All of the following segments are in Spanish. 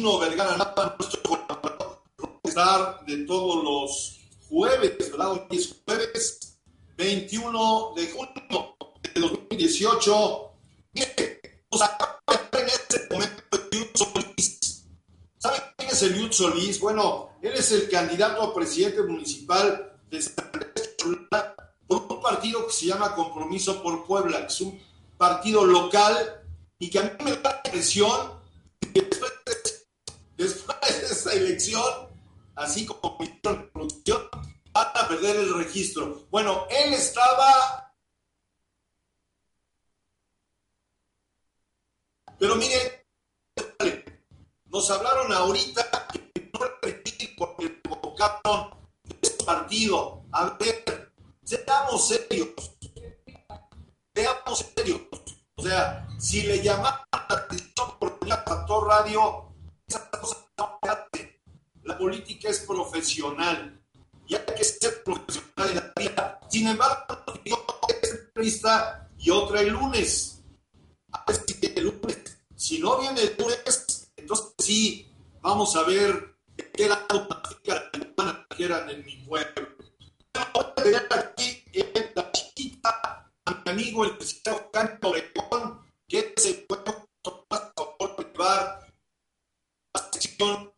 Vergara, nuestro colaborador de todos los jueves, ¿verdad? Hoy es jueves 21 de junio de 2018. Mire, nos en este momento Solís. ¿Saben quién es el Yud Solís? Bueno, él es el candidato a presidente municipal de San Andrés Cholula por un partido que se llama Compromiso por Puebla, que es un partido local y que a mí me da la impresión así como producción, van a perder el registro. Bueno, él estaba. Pero miren, nos hablaron ahorita que no repetir porque de este partido. A ver, seamos serios. Seamos serios. O sea, si le llamaban la atención por el factor radio, la política es profesional y hay que ser profesional en la vida. Sin embargo, yo entrevista y otra el lunes. A ver si viene el lunes. Si no viene el lunes, entonces sí, vamos a ver qué lado la que eran en mi pueblo. Voy a tener aquí en la chiquita a mi amigo el presidente Juan Obregón, que se puede tomar por llevar de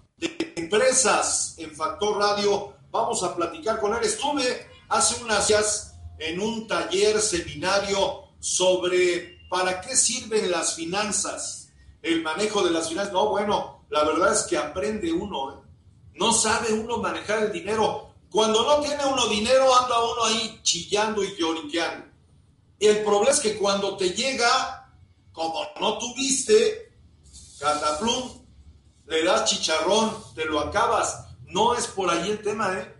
empresas en Factor Radio. Vamos a platicar con él. Estuve hace unas días en un taller, seminario sobre para qué sirven las finanzas, el manejo de las finanzas. No, bueno, la verdad es que aprende uno. ¿eh? No sabe uno manejar el dinero. Cuando no tiene uno dinero, anda uno ahí chillando y lloriqueando. El problema es que cuando te llega, como no tuviste, cataplum, le das chicharrón, te lo acabas. No es por ahí el tema, ¿eh?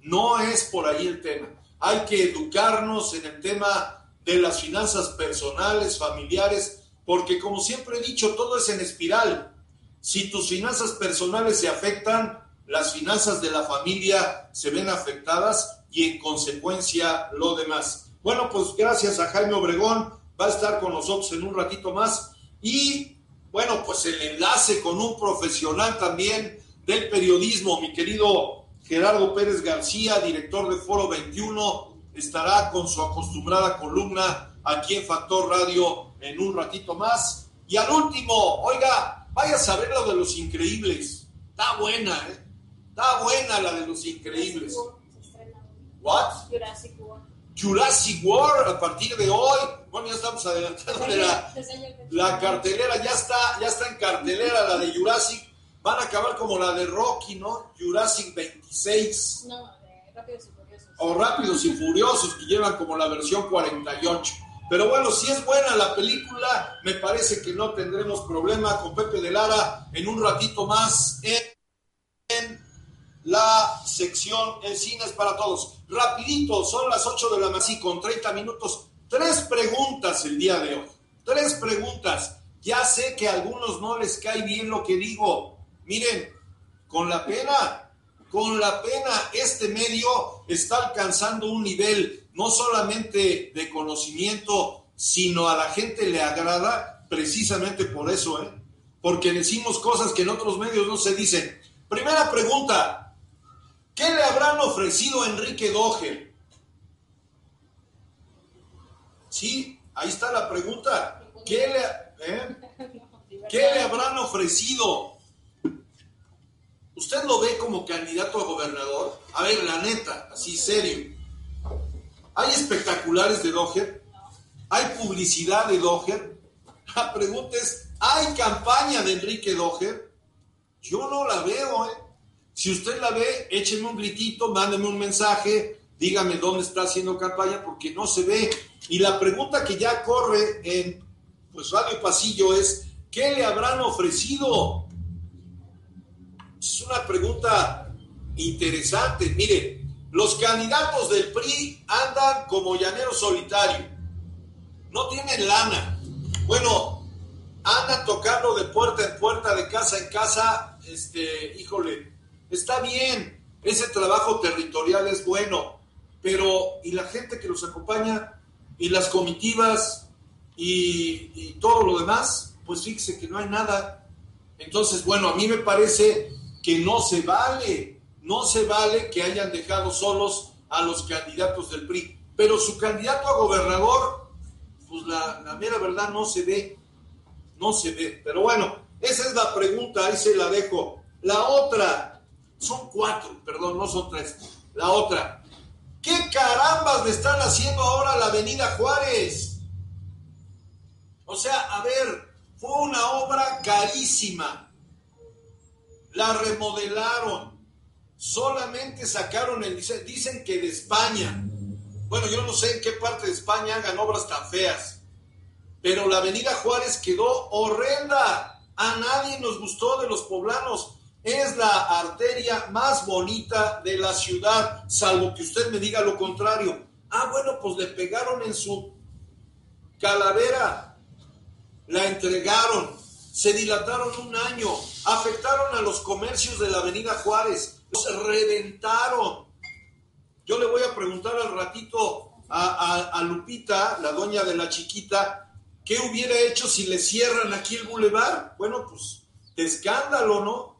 No es por ahí el tema. Hay que educarnos en el tema de las finanzas personales, familiares, porque como siempre he dicho, todo es en espiral. Si tus finanzas personales se afectan, las finanzas de la familia se ven afectadas y en consecuencia lo demás. Bueno, pues gracias a Jaime Obregón, va a estar con nosotros en un ratito más y bueno, pues el enlace con un profesional también del periodismo, mi querido Gerardo Pérez García, director de Foro 21, estará con su acostumbrada columna aquí en Factor Radio en un ratito más. Y al último, oiga, vaya a saber lo de los increíbles. Está buena, ¿eh? Está buena la de los increíbles. ¿What? Jurassic World. Jurassic World a partir de hoy. Bueno, ya estamos adelantando la, la cartelera, ya está, ya está en cartelera la de Jurassic. Van a acabar como la de Rocky, ¿no? Jurassic 26. No, de Rápidos y Furiosos. O Rápidos y Furiosos, que llevan como la versión 48. Pero bueno, si es buena la película, me parece que no tendremos problema con Pepe de Lara en un ratito más en la sección es para todos. Rapidito, son las 8 de la mañana, con 30 minutos. Tres preguntas el día de hoy. Tres preguntas. Ya sé que a algunos no les cae bien lo que digo. Miren, con la pena, con la pena, este medio está alcanzando un nivel no solamente de conocimiento, sino a la gente le agrada precisamente por eso, ¿eh? Porque decimos cosas que en otros medios no se dicen. Primera pregunta, ¿Qué le habrán ofrecido a Enrique Doge? Sí, ahí está la pregunta. ¿Qué le, eh? ¿Qué le habrán ofrecido? ¿Usted lo ve como candidato a gobernador? A ver, la neta, así serio. ¿Hay espectaculares de Doger? ¿Hay publicidad de Doger? La pregunta es, ¿hay campaña de Enrique Doger? Yo no la veo, ¿eh? Si usted la ve, écheme un gritito, mándeme un mensaje, dígame dónde está haciendo campaña, porque no se ve. Y la pregunta que ya corre en pues Radio Pasillo es, ¿qué le habrán ofrecido? Es una pregunta interesante. Mire, los candidatos del PRI andan como llanero solitario. No tienen lana. Bueno, andan tocando de puerta en puerta, de casa en casa. Este, híjole, Está bien, ese trabajo territorial es bueno, pero ¿y la gente que los acompaña? ¿Y las comitivas? ¿Y, todo lo demás? Pues fíjese que no hay nada. Entonces, bueno, a mí me parece que no se vale, no se vale que hayan dejado solos a los candidatos del PRI. Pero su candidato a gobernador, pues la, la mera verdad no se ve, no se ve. Pero bueno, esa es la pregunta, ahí se la dejo. La otra, son cuatro, perdón, no son tres. La otra, ¿qué carambas le están haciendo ahora a la Avenida Juárez? O sea, a ver, fue una obra carísima. La remodelaron. Solamente sacaron el. Dicen que de España. Bueno, yo no sé en qué parte de España hagan obras tan feas. Pero la Avenida Juárez quedó horrenda. A nadie nos gustó de los poblanos. Es la arteria más bonita de la ciudad, salvo que usted me diga lo contrario. Ah, bueno, pues le pegaron en su calavera la entregaron, se dilataron un año, afectaron a los comercios de la Avenida Juárez, los reventaron. Yo le voy a preguntar al ratito a, Lupita, la doña de la chiquita, ¿qué hubiera hecho si le cierran aquí el bulevar? Bueno, pues de escándalo, ¿no?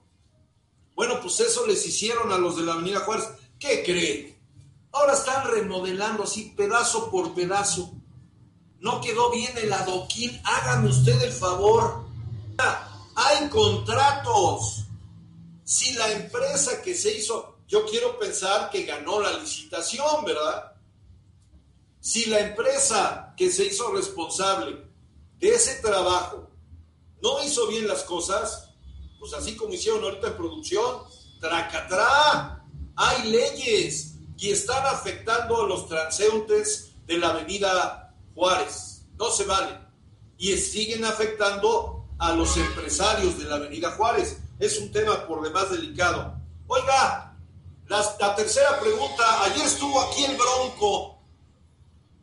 Bueno, pues eso les hicieron a los de la Avenida Juárez. ¿Qué creen? Ahora están remodelando así pedazo por pedazo no quedó bien el adoquín, hágame usted el favor. Hay contratos. Si la empresa que se hizo, yo quiero pensar que ganó la licitación, ¿verdad? Si la empresa que se hizo responsable de ese trabajo no hizo bien las cosas, pues así como hicieron ahorita en producción, tracatrá, hay leyes y están afectando a los transeúntes de la avenida Juárez. No se vale. Y siguen afectando a los empresarios de la Avenida Juárez. Es un tema por demás delicado. Oiga, la, tercera pregunta. Ayer estuvo aquí el Bronco,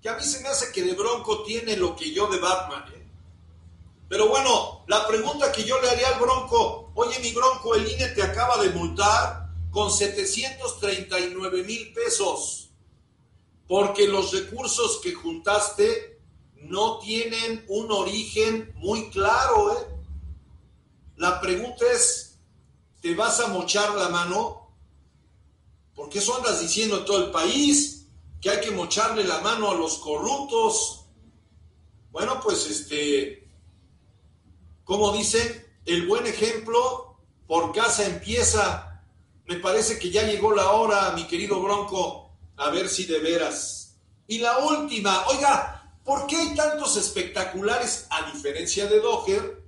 que a mí se me hace que de Bronco tiene lo que yo de Batman. ¿eh? Pero bueno, la pregunta que yo le haría al Bronco, oye mi Bronco, el INE te acaba de multar con 739 mil pesos porque los recursos que juntaste no tienen un origen muy claro. ¿eh? La pregunta es, ¿te vas a mochar la mano? Porque eso andas diciendo en todo el país, que hay que mocharle la mano a los corruptos. Bueno, pues este, como dicen, el buen ejemplo por casa empieza. Me parece que ya llegó la hora, mi querido Bronco, a ver si de veras. Y la última, oiga, ¿por qué hay tantos espectaculares a diferencia de Doher?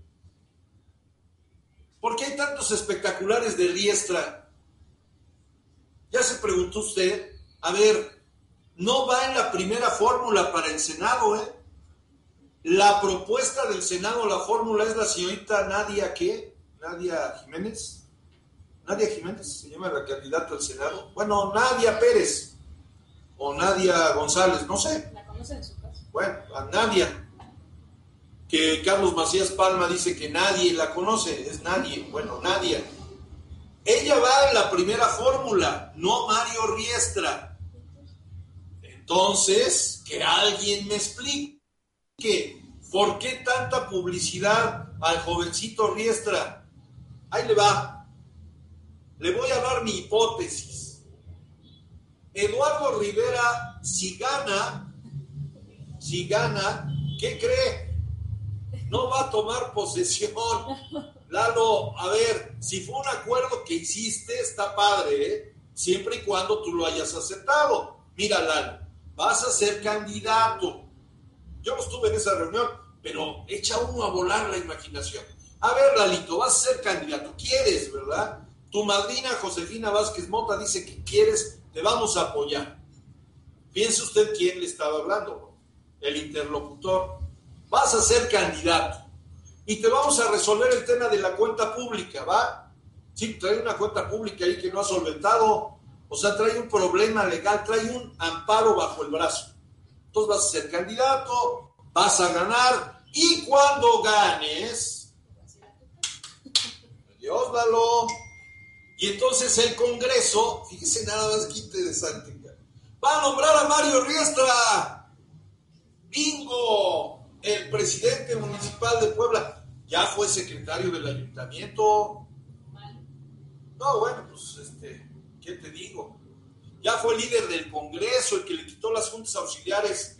¿Por qué hay tantos espectaculares de Riestra? Ya se preguntó usted, a ver, no va en la primera fórmula para el Senado, ¿eh? La propuesta del Senado, la fórmula es la señorita Nadia, ¿qué? Nadia Jiménez. Nadia Jiménez se llama la candidata al Senado. Bueno, Nadia Pérez o Nadia González, no sé. ¿La conoce en su casa? Bueno, a Nadia. Que Carlos Macías Palma dice que nadie la conoce, es nadie. Bueno, Nadia. Ella va en la primera fórmula, no Mario Riestra. Entonces, que alguien me explique por qué tanta publicidad al jovencito Riestra. Ahí le va. Le voy a dar mi hipótesis Eduardo Rivera, si gana, si gana, ¿qué cree? No va a tomar posesión. Lalo, a ver, si fue un acuerdo que hiciste, está padre, ¿eh? siempre y cuando tú lo hayas aceptado. Mira, Lalo, vas a ser candidato. Yo no estuve en esa reunión, pero echa uno a volar la imaginación. A ver, Lalito, vas a ser candidato, quieres, ¿verdad? Tu madrina Josefina Vázquez Mota dice que quieres te vamos a apoyar. Piense usted quién le estaba hablando, el interlocutor. Vas a ser candidato y te vamos a resolver el tema de la cuenta pública, ¿va? Sí, trae una cuenta pública ahí que no ha solventado, o sea, trae un problema legal, trae un amparo bajo el brazo. Vas a ser candidato, vas a ganar y cuando ganes, Dios dalo y entonces el Congreso, fíjese nada más que interesante, va a nombrar a Mario Riestra. Bingo, el presidente municipal de Puebla. ya fue secretario del ayuntamiento. No, bueno, pues, este, ¿qué te digo? Ya fue líder del Congreso, el que le quitó las juntas auxiliares,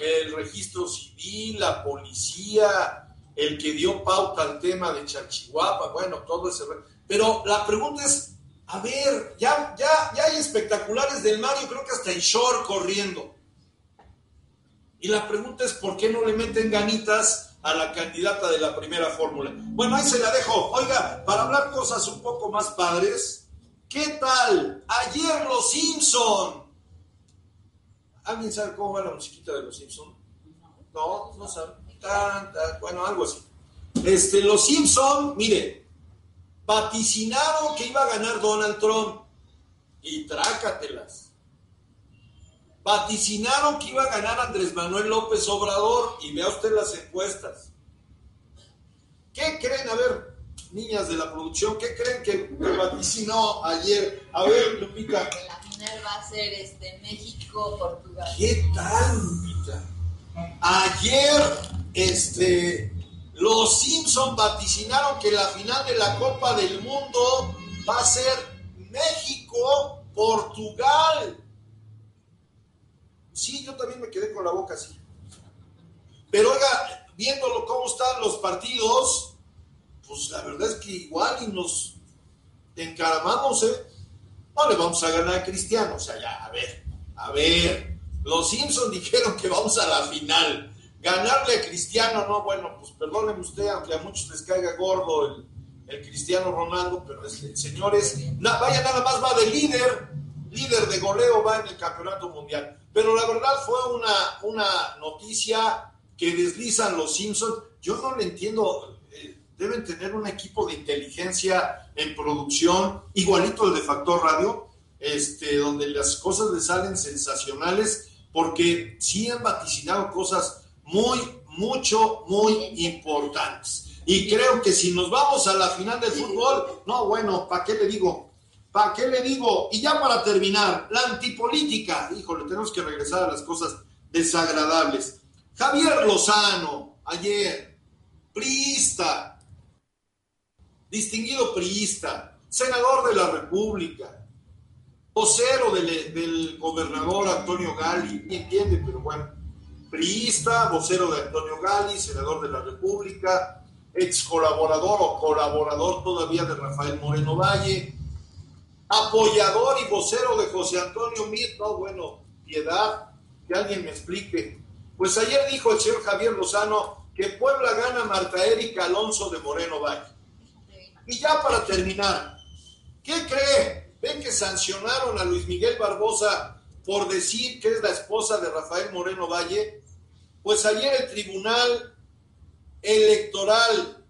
el registro civil, la policía, el que dio pauta al tema de Chalchihuapa, bueno, todo ese... Pero la pregunta es, a ver, ya, ya, ya hay espectaculares del Mario, creo que hasta en short corriendo. Y la pregunta es, ¿por qué no le meten ganitas a la candidata de la primera fórmula? Bueno, ahí se la dejo. Oiga, para hablar cosas un poco más padres, ¿qué tal? Ayer los Simpson. ¿Alguien sabe cómo va la musiquita de los Simpson? No, no sabe. Bueno, algo así. Este, los Simpson, mire, vaticinaron que iba a ganar Donald Trump. Y trácatelas. Vaticinaron que iba a ganar Andrés Manuel López Obrador. Y vea usted las encuestas. ¿Qué creen? A ver, niñas de la producción, ¿qué creen que, que vaticinó ayer? A ver, Lupita. que la final va a ser este México Portugal ¿Qué tal, Lupita? Ayer, este, los Simpson vaticinaron que la final de la Copa del Mundo va a ser México-Portugal. Sí, yo también me quedé con la boca así. Pero oiga, viéndolo cómo están los partidos, pues la verdad es que igual y nos encaramamos, ¿eh? No le vamos a ganar a Cristiano, o sea, ya, a ver, a ver. Los Simpson dijeron que vamos a la final. Ganarle a Cristiano, no, bueno, pues perdónenme usted, aunque a muchos les caiga gordo el, el Cristiano Ronaldo, pero es, vaya nada más va de líder, líder de goleo va en el campeonato mundial. Pero la verdad fue una, una noticia que deslizan los Simpsons. Yo no le entiendo, deben tener un equipo de inteligencia en producción, igualito el de Factor Radio, este, donde las cosas le salen sensacionales, porque sí han vaticinado cosas muy, mucho, muy importantes. Y creo que si nos vamos a la final del fútbol, no, bueno, ¿para qué le digo? ¿Para qué le digo? Y ya para terminar, la antipolítica. Híjole, tenemos que regresar a las cosas desagradables. Javier Lozano, ayer, priista, distinguido priista, senador de la República, vocero del, gobernador Antonio Gali, entiende, pero bueno, priista, vocero de Antonio Gali, senador de la República, ex colaborador o colaborador todavía de Rafael Moreno Valle, apoyador y vocero de José Antonio Mir, no, bueno, piedad, que alguien me explique. Pues ayer dijo el señor Javier Lozano que Puebla gana Marta Erika Alonso de Moreno Valle. Y ya para terminar, ¿qué cree? ¿Ven que sancionaron a Luis Miguel Barbosa por decir que es la esposa de Rafael Moreno Valle? Pues ayer el Tribunal Electoral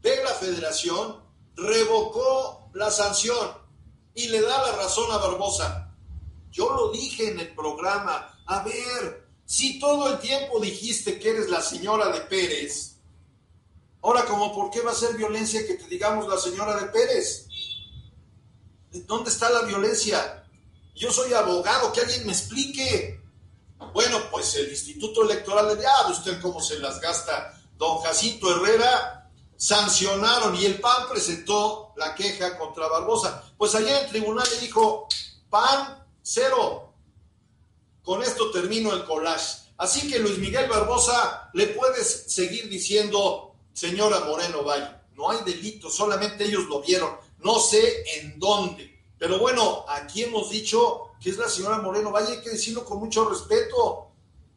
de la Federación revocó la sanción y le da la razón a Barbosa. Yo lo dije en el programa, a ver, si todo el tiempo dijiste que eres la señora de Pérez, ahora como por qué va a ser violencia que te digamos la señora de Pérez? ¿Dónde está la violencia? Yo soy abogado, que alguien me explique. Bueno, pues el Instituto Electoral de ah, usted cómo se las gasta don Jacinto Herrera, sancionaron y el PAN presentó la queja contra Barbosa. Pues ayer el tribunal le dijo, PAN, cero. Con esto termino el collage. Así que Luis Miguel Barbosa, le puedes seguir diciendo, señora Moreno Valle, no hay delito, solamente ellos lo vieron, no sé en dónde. Pero bueno, aquí hemos dicho que es la señora Moreno Valle, hay que decirlo con mucho respeto.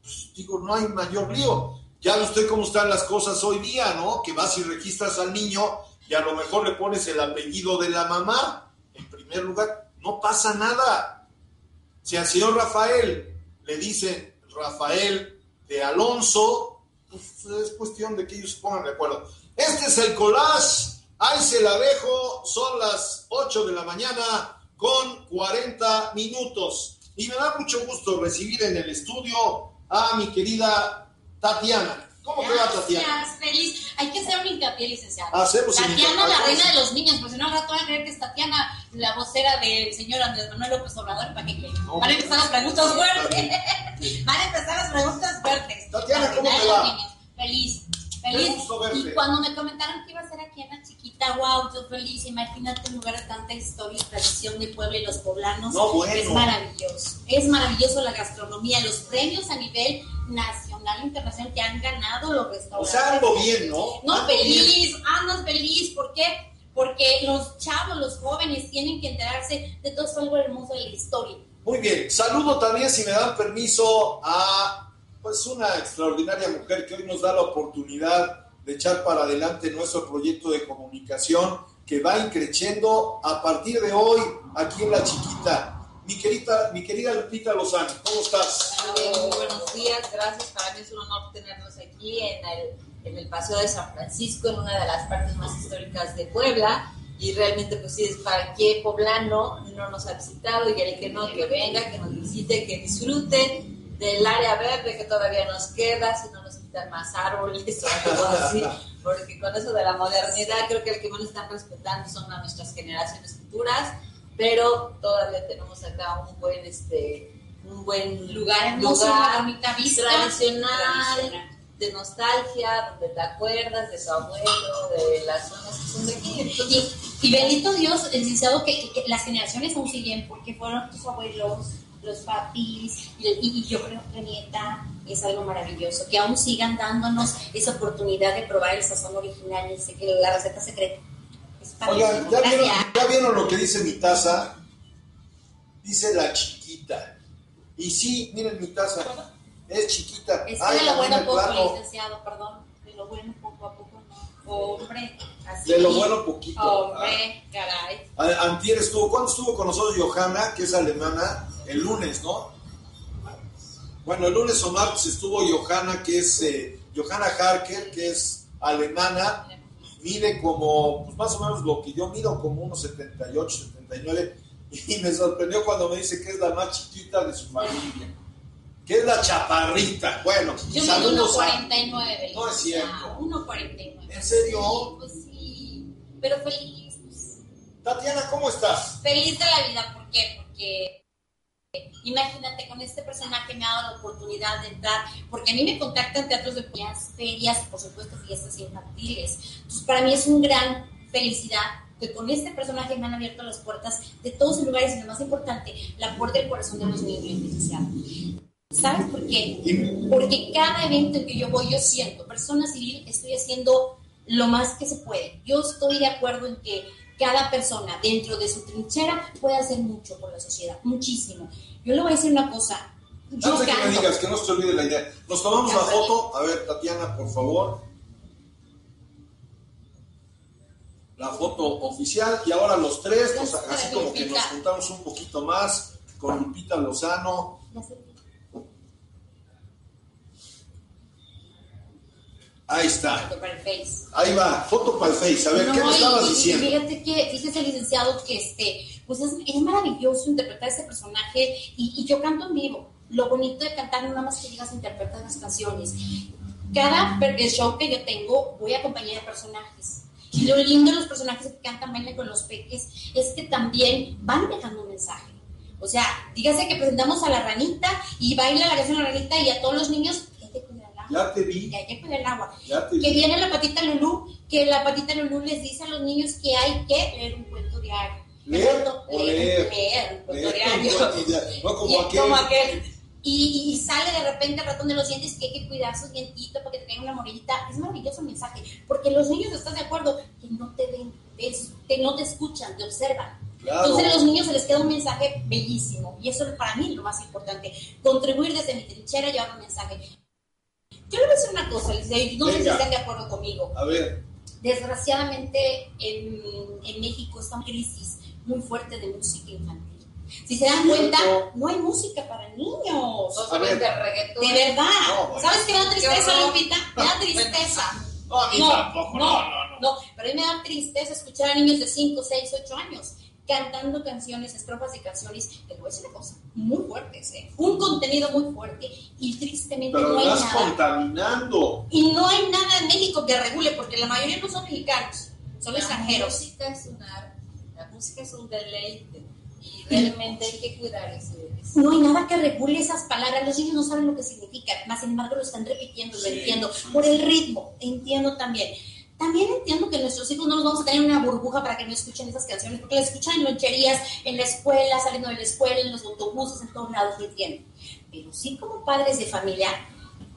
Pues, digo, no hay mayor lío. Ya ve usted cómo están las cosas hoy día, ¿no? Que vas y registras al niño y a lo mejor le pones el apellido de la mamá. En primer lugar, no pasa nada. Si al señor Rafael le dicen Rafael de Alonso, pues es cuestión de que ellos se pongan de acuerdo. Este es el collage, ahí se la dejo, son las 8 de la mañana con 40 minutos. Y me da mucho gusto recibir en el estudio a mi querida Tatiana. ¿Cómo va, Tatiana? Gracias, feliz. Hay que hacer un hincapié, licenciado. Hacemos el Tatiana, la reina de los niños, pues si no, al rato van a creer que es Tatiana, la vocera del señor Andrés Manuel López Obrador. ¿Para qué? No, Van a empezar las preguntas fuertes. Van a empezar las preguntas fuertes. Tatiana, ¿cómo te va? Feliz. Feliz. Y cuando me comentaron que iba a ser aquí en la chiquita, wow, yo feliz. Imagínate un lugar de tanta historia y tradición de Puebla y los poblanos. No, bueno. Es maravilloso. Es maravilloso la gastronomía, los premios a nivel nacional e internacional que han ganado los O restaurantes. sea, ando bien, ¿no? No, Ando bien. feliz, andas feliz. ¿Por qué? Porque los chavos, los jóvenes tienen que enterarse de todo esto algo hermoso de la historia. Muy bien, saludo también, si me dan permiso, a pues una extraordinaria mujer que hoy nos da la oportunidad de echar para adelante nuestro proyecto de comunicación que va increciendo a partir de hoy aquí en La Chiquita. Mi querida, mi querida Lupita Lozano, ¿cómo estás? Muy buenos días, gracias. Para mí es un honor tenernos aquí en el, en el Paseo de San Francisco, en una de las partes más históricas de Puebla. Y realmente, pues sí, es para que poblano no nos ha visitado y el que no, que venga, que nos visite, que disfrute del área verde que todavía nos queda, si no nos quitan más árboles o algo así. Porque con eso de la modernidad, creo que el que más están respetando son a nuestras generaciones futuras, pero todavía tenemos acá un buen, este, un buen Lugar lugar vista. tradicional, Tradicional. de nostalgia, donde te acuerdas de tu abuelo, de las zonas que son de aquí. Entonces, Y, y bendito Dios, el licenciado, que, que las generaciones aún siguen, porque fueron tus abuelos, los papis, y, y- y yo creo que nieta es algo maravilloso, que aún sigan dándonos esa oportunidad de probar el sazón original, que la receta secreta. Es Oigan. ¿ya vieron. ¿ya vieron lo que dice mi taza? Dice la chiquita. Y sí, miren mi taza. Es chiquita. Es que Ay, de lo bueno el poco, plano. licenciado, perdón, de lo bueno poco a poco no. Hombre, así. De lo bueno poquito. Hombre, caray. A- Antier estuvo, ¿cuándo estuvo con nosotros Johanna, que es alemana? El lunes, ¿no? Bueno, el lunes o martes estuvo Johanna, que es eh, Johanna Harker, que es alemana, mide como, pues más o menos lo que yo mido, como unos 78, 79, y me sorprendió cuando me dice que es la más chiquita de su familia, que es la chaparrita. Bueno, Yo saludos a... 1.49. No es cierto. Ah, 1.49. ¿En serio? Sí, pues sí. Pero feliz. pues, Tatiana, ¿cómo estás? feliz de la vida. ¿Por qué? Porque imagínate, con este personaje me ha dado la oportunidad de entrar. Porque a mí me contactan teatros de ferias, por supuesto, fiestas infantiles. Entonces, para mí es una gran felicidad que con este personaje me han abierto las puertas de todos los lugares y lo más importante, la puerta del corazón de los niños, licenciado. ¿Sabes por qué? Porque cada evento en que yo voy, yo siento, persona civil, estoy haciendo lo más que se puede. Yo estoy de acuerdo en que cada persona dentro de su trinchera puede hacer mucho por la sociedad, muchísimo. Yo le voy a decir una cosa. Yo Antes de que me canto. digas, que no se olvide la idea. Nos tomamos la foto. A ver, Tatiana, por favor. La foto oficial. Y ahora los tres, pues, así como que nos juntamos un poquito más con Lupita Lozano. Ya sé. Ahí está. Foto para el Face. Ahí va, foto para el Face. A ver, ¿qué No, me y- estabas y diciendo? Fíjate que, fíjese, licenciado, que este, pues es, es maravilloso interpretar este personaje y, y yo canto en vivo. Lo bonito de cantar no nada más que digas interpretar las canciones. Cada show que yo tengo voy acompañada de personajes. Y lo lindo de los personajes que cantan bailan con los peques es que también van dejando un mensaje. O sea, dígase que presentamos a la ranita y baila la canción la ranita y a todos los niños Ya te vi, cuidar el agua ya te que vi. viene la patita Lulú, que la patita Lulú les dice a los niños que hay que leer un cuento diario. ¿Leer o leer, leer? leer un cuento Leer, diario. ya, No como es aquel. como aquel. Y, y sale de repente el ratón de los dientes que hay que cuidar sus dientitos para que te una morillita. Es maravilloso el mensaje, porque los niños, ¿estás de acuerdo? Que no te ven, te- no te escuchan, te observan. Claro. Entonces a los niños se les queda un mensaje bellísimo y eso para mí es lo más importante, contribuir desde mi trinchera y llevar un mensaje. Yo le voy a decir una cosa, no sé si están de acuerdo conmigo. A ver, Desgraciadamente en, en México está una crisis muy fuerte de música infantil. Si se dan cuenta, no hay música para niños. no A ver. solamente reggaetón. De verdad. No, bueno. ¿Sabes qué me da tristeza. Lupita? Me da tristeza. no, a mí No, tampoco, no, no, no, no. Pero a mí me da tristeza escuchar a niños de 5, 6, 8 años cantando canciones, estrofas de canciones, te voy a decir una cosa, muy fuertes, ¿eh? Un contenido muy fuerte y tristemente Pero no hay nada. contaminando. Y no hay nada en México que regule, porque la mayoría no son mexicanos, son La extranjeros. música es un arte, la música es un deleite. Y realmente hay que cuidar ese- No hay nada que regule esas palabras, los niños no saben lo que significan, más sin embargo lo están repitiendo, lo Sí, entiendo, sí, por sí. el ritmo, entiendo también. También entiendo que nuestros hijos no los vamos a tener en una burbuja para que no escuchen esas canciones, porque las escuchan en loncherías, en la escuela, saliendo de la escuela, en los autobuses, en todos lados, lo entiendo. Pero sí como padres de familia,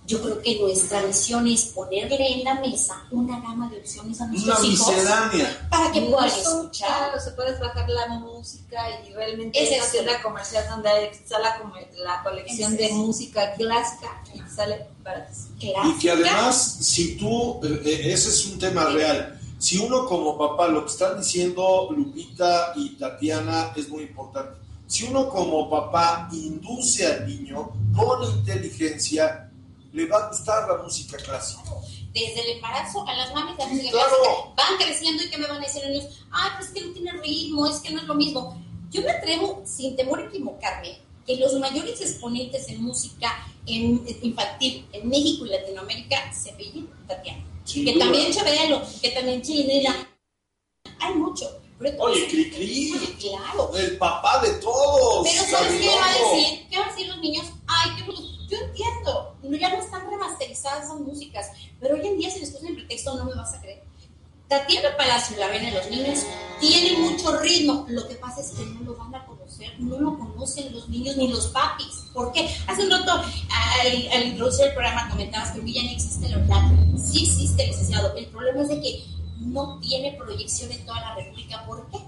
yo creo que nuestra misión es ponerle en la mesa una gama de opciones a Una nuestros hijos miscelánea. para que puedan escuchar. caros, se puedes bajar la música y realmente Es una eso. tienda comercial donde está la, como- la colección Es de música clásica y sale baratísimo. Y que Clásica. además, si tú, eh, eh, ese es un tema real, si uno como papá, lo que están diciendo Lupita y Tatiana es muy importante, si uno como papá induce al niño con inteligencia, le va a gustar la música clásica. desde el embarazo a las mamis la música claro. clásica. Van creciendo y que me van a decir los niños, ay, pues es que no tiene ritmo, es que no es lo mismo. Yo me atrevo, sin temor a equivocarme, que los mayores exponentes en música en- infantil en México y Latinoamérica se veían Tatiana. Sin que duda. también Chabelo, que también Chinela. Hay mucho. Pero Oye, Cricri, Oye, claro. el papá de todos. Pero ¿sabes qué va a decir? ¿Qué van a decir los niños? Ay, qué. Yo entiendo, no, ya no están remasterizadas esas músicas, pero hoy en día si les ponen el pretexto no me vas a creer. Tatiana Palacio, la ven en los niños, tiene mucho ritmo. Lo que pasa es que no lo van a conocer, no lo conocen los niños ni los papis. ¿Por qué? Hace un rato, al, al introducir el programa, comentabas que ya no existe el online. Sí existe, licenciado. El problema es de que no tiene proyección en toda la República. ¿Por qué?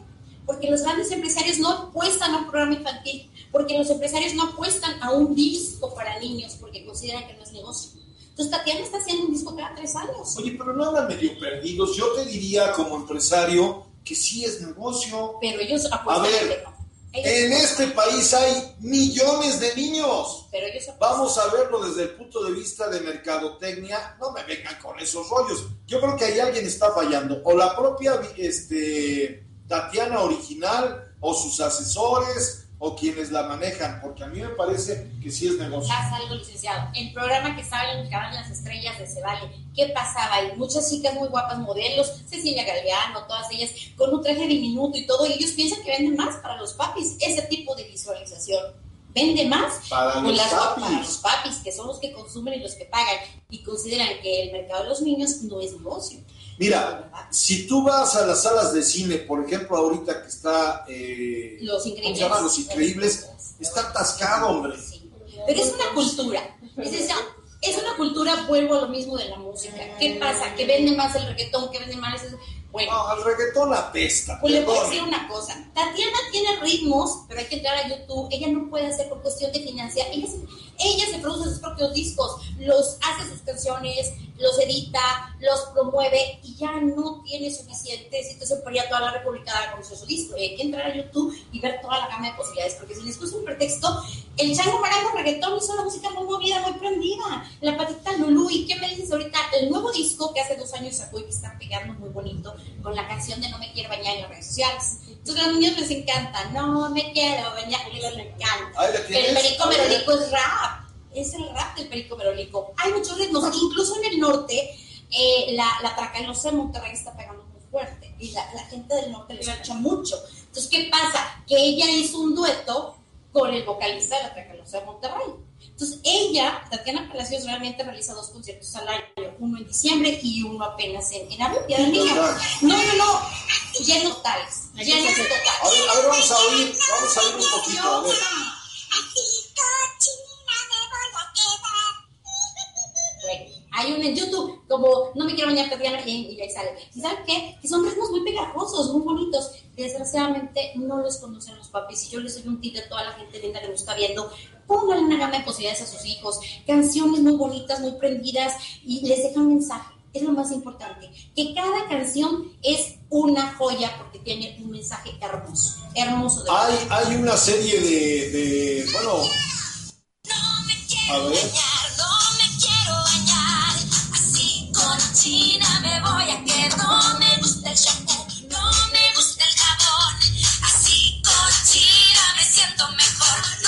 Porque los grandes empresarios no apuestan a un programa infantil, porque los empresarios no apuestan a un disco para niños, porque consideran que no es negocio. Entonces Tatiana está haciendo un disco cada tres años. Oye, pero no andan medio perdidos. Yo te diría como empresario que sí es negocio. Pero ellos apuestan A ver, a En este país hay millones de niños. Pero ellos apuestan. Vamos a verlo desde el punto de vista de mercadotecnia. No me vengan con esos rollos. Yo creo que ahí alguien está fallando. O la propia este, Tatiana original, o sus asesores, o quienes la manejan. Porque a mí me parece que sí es negocio. Haz algo, licenciado. El programa que estaba en Las Estrellas de Cevale, ¿qué pasaba ahí? Muchas chicas muy guapas, modelos, Cecilia Galeano, todas ellas, con un traje diminuto y todo, y ellos piensan que venden más para los papis. Ese tipo de visualización vende más Para con los las- papis. para los papis, que son los que consumen y los que pagan, y consideran que el mercado de los niños no es negocio. Mira, si tú vas a las salas de cine, por ejemplo, ahorita que está... eh, Los ¿Cómo se increíbles. llama? Los Increíbles. Está atascado, hombre. Sí. Pero es una cultura. Es, esa- es una cultura, vuelvo a lo mismo de la música. ¿Qué pasa? Que vende más el reggaetón, que vende más... el- Bueno, No, el reggaetón apesta. Pues le voy a decir una cosa. Tatiana tiene ritmos, pero hay que entrar a YouTube. Ella no puede hacer por cuestión de financiar. Ella se, ella se produce sus propios discos, los hace sus canciones, los edita, los promueve y ya no tiene suficiente situación para ir a toda la República a conocer su disco. Hay que entrar a YouTube y ver toda la gama de posibilidades, porque si les puse un pretexto, el chango marango reggaetón hizo una música muy movida, muy prendida. La patita Lulú, ¿y qué me dices ahorita? El nuevo disco que hace dos años sacó y que está pegando muy bonito con la canción de No me quiero bañar en las redes sociales. Entonces a los niños les encanta, no me quiero bañar, les encanta. El perico merolico es rap, es el rap del perico merolico. Hay muchos ritmos, incluso en el norte, eh, la, la tracalosa de Monterrey está pegando muy fuerte y la, la gente del norte le escucha mucho. Entonces, ¿qué pasa? Que ella hizo un dueto con el vocalista de la tracalosa de Monterrey. Entonces, ella, Tatiana Palacios, realmente realiza dos conciertos al año, uno en diciembre y uno apenas en, en abril, Día del Niño. No, no, no, llenos totales, llenos A totales. ver, a ver, vamos a oír, vamos a oír un poquito. A ver. Hay un en YouTube, como no me quiero bañar Tatiana y, y ahí sale. ¿Y saben qué? Que son ritmos muy pegajosos, muy bonitos. Desgraciadamente no los conocen los papis. Y yo les doy un tip a toda la gente linda que nos está viendo. Pónganle una gama de posibilidades a sus hijos. Canciones muy bonitas, muy prendidas y les dejan un mensaje. Es lo más importante. Que cada canción es una joya porque tiene un mensaje hermoso. Hermoso. De Hay, hay una serie de, de bueno, No me quiero A ver. bañar, no me quiero bañar. Así cochina me voy a quedar. No me gusta el shampoo, no me gusta el jabón. Así cochina me siento mejor. No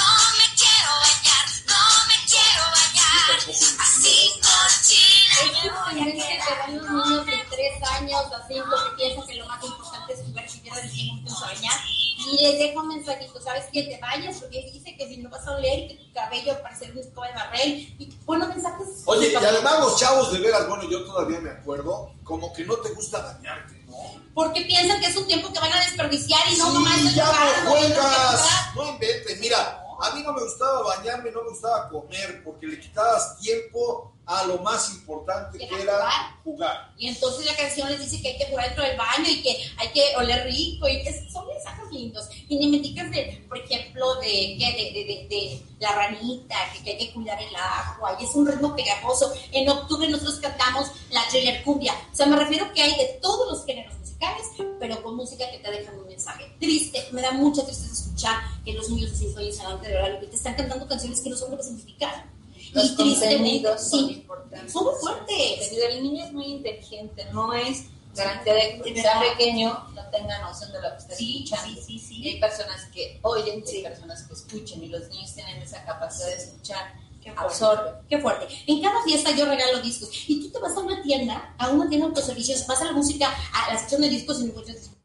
dan los niños de 3 años a 5 que piensan que lo más importante es jugar les dijimos metimos a bañar y les dejo un mensajito, ¿sabes qué? Te bañas porque dice que si no vas a oler que tu cabello parecer un escoba de barrel y bueno, mensajes. Oye, y además los chavos de veras, bueno, yo todavía me acuerdo, como que no te gusta bañarte, ¿no? Porque piensan que es un tiempo que van a desperdiciar y no sí, nomás ya no y juegas, no inventes, mira, a mí no me gustaba bañarme, no me gustaba comer, porque le quitabas tiempo a lo más importante Que era era jugar. Y entonces la canción les dice que hay que jugar dentro del baño y que hay que oler rico y que son mensajes lindos. Y ni me digas de, por ejemplo, de, de, de, de la ranita, que, que hay que cuidar el agua, y es un ritmo pegajoso. En octubre nosotros cantamos la thriller cumbia. O sea, me refiero que hay de todos los géneros musicales, pero con música que te dejan un mensaje. Triste, me da mucha tristeza escuchar que los niños 5 años adelante de horario que te están cantando canciones que no son lo que significan. Los Y contenidos son sí, importantes. son muy fuertes. El niño es muy inteligente, no es garantía de que sea pequeño no tenga noción de lo que está Sí, escuchando. sí, sí, Y sí. hay personas que oyen y hay personas que escuchan y los niños tienen esa capacidad de escuchar, Qué fuerte. absorben. Qué fuerte. En cada fiesta yo regalo discos. Y tú te vas a una tienda, a una tienda de autoservicios, vas a la música, a la sección de discos y no encuentras discos.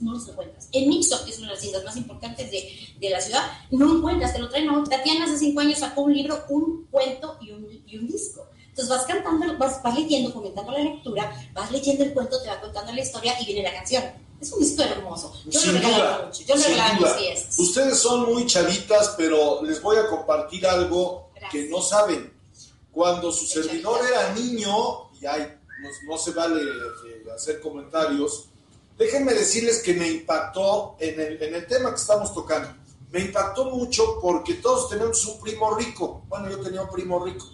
No los encuentras. En Mixup, que es una de las tiendas más importantes de, de la ciudad, no encuentras, te lo traen. No. Tatiana hace cinco años sacó un libro, un cuento y un, y un disco. Entonces vas cantando, vas, vas leyendo, comentando la lectura, vas leyendo el cuento, te va contando la historia y viene la canción. Es un disco hermoso. Yo Sin lo duda, mucho. Yo sin duda. mis. Ustedes son muy chavitas, pero les voy a compartir algo Gracias. que no saben. Cuando su Qué servidor chavita. era niño, y ay, no, no se vale eh, hacer comentarios, déjenme decirles que me impactó en el, en el tema que estamos tocando. Me impactó mucho porque todos tenemos un primo rico. Bueno, yo tenía un primo rico.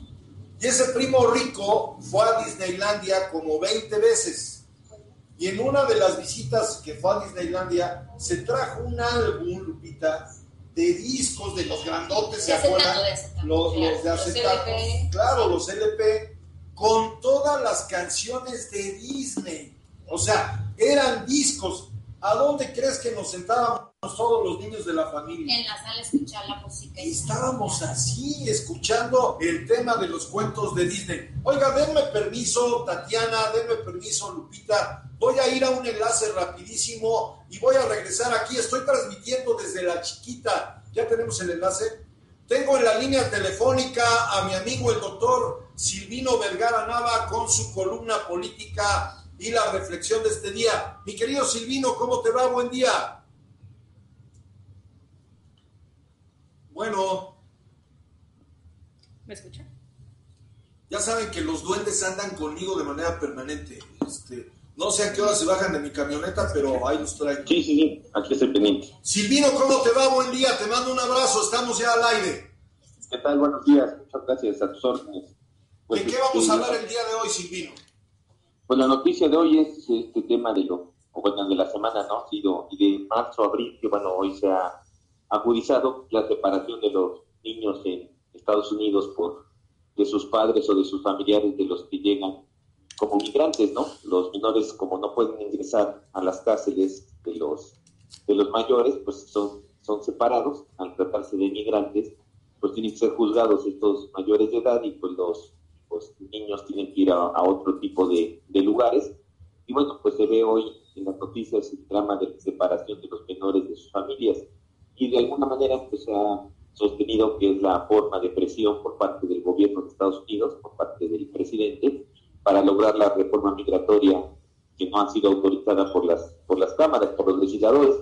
Y ese primo rico fue a Disneylandia como 20 veces. Y en una de las visitas que fue a Disneylandia, se trajo un álbum, Lupita, de discos de los grandotes, ¿se acuerdan? Los, claro. los de acetato. Claro, los LP, con todas las canciones de Disney. O sea, eran discos. ¿A dónde crees que nos sentábamos todos los niños de la familia? En la sala escuchar la música. Y estábamos así, escuchando el tema de los cuentos de Disney. Oiga, denme permiso, Tatiana, denme permiso, Lupita. Voy a ir a un enlace rapidísimo y voy a regresar aquí. Estoy transmitiendo desde la chiquita. ¿Ya tenemos el enlace? Tengo en la línea telefónica a mi amigo el doctor Silvino Vergara Nava con su columna política y la reflexión de este día. Mi querido Silvino, ¿cómo te va? Buen día. Bueno, ¿Me escucha? ya saben que los duendes andan conmigo de manera permanente. Este, no sé a qué hora se bajan de mi camioneta, pero ahí los traigo. Sí, sí, sí, aquí estoy pendiente. Silvino, ¿cómo te va? Buen día, te mando un abrazo, estamos ya al aire. ¿Qué tal? Buenos días, muchas gracias a tus órdenes. Pues, ¿De qué vamos este, a hablar el día de hoy, Silvino? Pues la noticia de hoy es este tema de lo, o bueno, de la semana, ¿no? Y de marzo a abril, que bueno, hoy se ha agudizado la separación de los niños en Estados Unidos por de sus padres o de sus familiares de los que llegan como migrantes, ¿no? Los menores, como no pueden ingresar a las cárceles de los, de los mayores, pues son, son separados al tratarse de migrantes, pues tienen que ser juzgados estos mayores de edad y pues los, niños tienen que ir a, a otro tipo de, de lugares. Y bueno, pues se ve hoy en las noticias el drama de la separación de los menores de sus familias. Y de alguna manera pues ha sostenido que es la forma de presión por parte del gobierno de Estados Unidos, por parte del presidente, para lograr la reforma migratoria que no ha sido autorizada por las, por las cámaras, por los legisladores,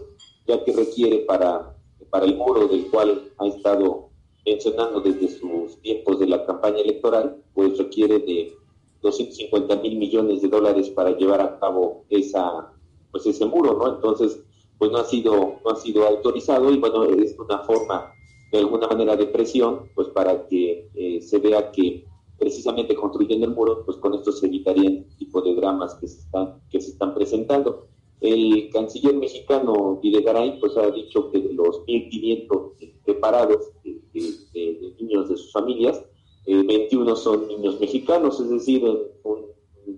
ya que requiere para, para el muro del cual ha estado mencionando desde sus tiempos de la campaña electoral, pues requiere de 250 mil millones de dólares para llevar a cabo esa, pues ese muro, ¿no? Entonces, pues no ha sido, no ha sido autorizado y bueno, es una forma de alguna manera de presión, pues para que eh, se vea que precisamente construyendo el muro, pues con esto se evitarían este tipo de dramas que se están, que se están presentando. El canciller mexicano Videgaray pues ha dicho que de los 1.500 separados de, niños de sus familias, eh, 21 son niños mexicanos, es decir, un,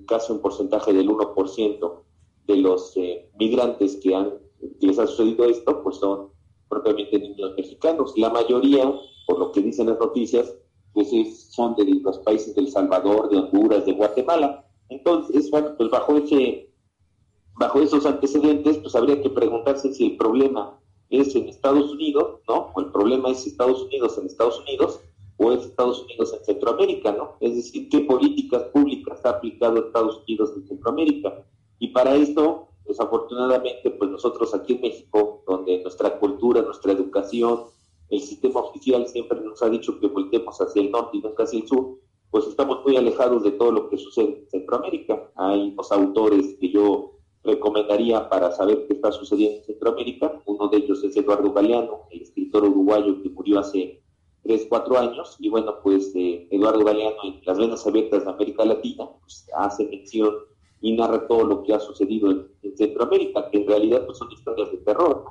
casi un porcentaje del 1% de los eh, migrantes que, han, les ha sucedido esto, pues son propiamente niños mexicanos. La mayoría, por lo que dicen las noticias, pues es, son de los países del Salvador, de Honduras, de Guatemala. Entonces, bueno, pues bajo ese bajo esos antecedentes, pues habría que preguntarse si el problema es en Estados Unidos, ¿no? O el problema es Estados Unidos en Estados Unidos o es Estados Unidos en Centroamérica, ¿no? Es decir, qué políticas públicas ha aplicado Estados Unidos en Centroamérica. Y para esto, desafortunadamente, pues nosotros aquí en México, donde nuestra cultura, nuestra educación, el sistema oficial siempre nos ha dicho que voltemos hacia el norte y nunca hacia el sur, pues estamos muy alejados de todo lo que sucede en Centroamérica. Hay dos autores que yo recomendaría para saber qué está sucediendo en Centroamérica. Uno de ellos es Eduardo Galeano, el escritor uruguayo que murió hace tres, cuatro años. Y bueno, pues eh, Eduardo Galeano en Las Venas Abiertas de América Latina pues, hace mención y narra todo lo que ha sucedido en, Centroamérica, que en realidad pues, son historias de terror.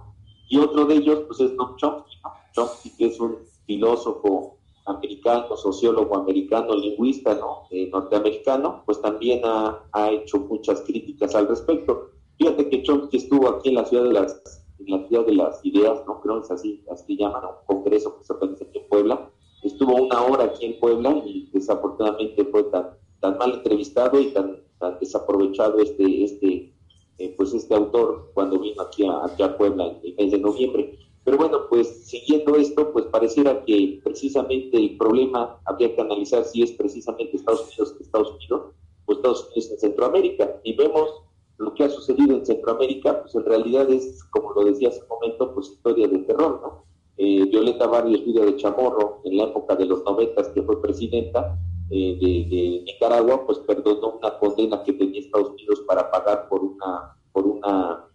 Y otro de ellos pues, es Noam Chomsky, Chomsky, que es un filósofo americano, sociólogo americano, lingüista, ¿no? Eh, norteamericano, pues también ha, ha, hecho muchas críticas al respecto. Fíjate que Chomsky estuvo aquí en la ciudad de las, en la ciudad de las ideas, ¿no? Creo que es así, así llaman, un congreso que se organiza aquí en Puebla. Estuvo una hora aquí en Puebla y desafortunadamente fue tan, tan mal entrevistado y tan, tan desaprovechado este, este, eh, pues este autor cuando vino aquí a, aquí a Puebla en el mes de noviembre. Pero bueno, pues siguiendo esto, pues pareciera que precisamente el problema habría que analizar si es precisamente Estados Unidos que Estados Unidos o Estados Unidos en Centroamérica. Y vemos lo que ha sucedido en Centroamérica, pues en realidad es, como lo decía hace un momento, pues historia de terror, ¿no? Eh, Violeta Barrios Vida de Chamorro, en la época de los noventas que fue presidenta eh, de, Nicaragua, pues perdonó una condena que tenía Estados Unidos para pagar por una, por una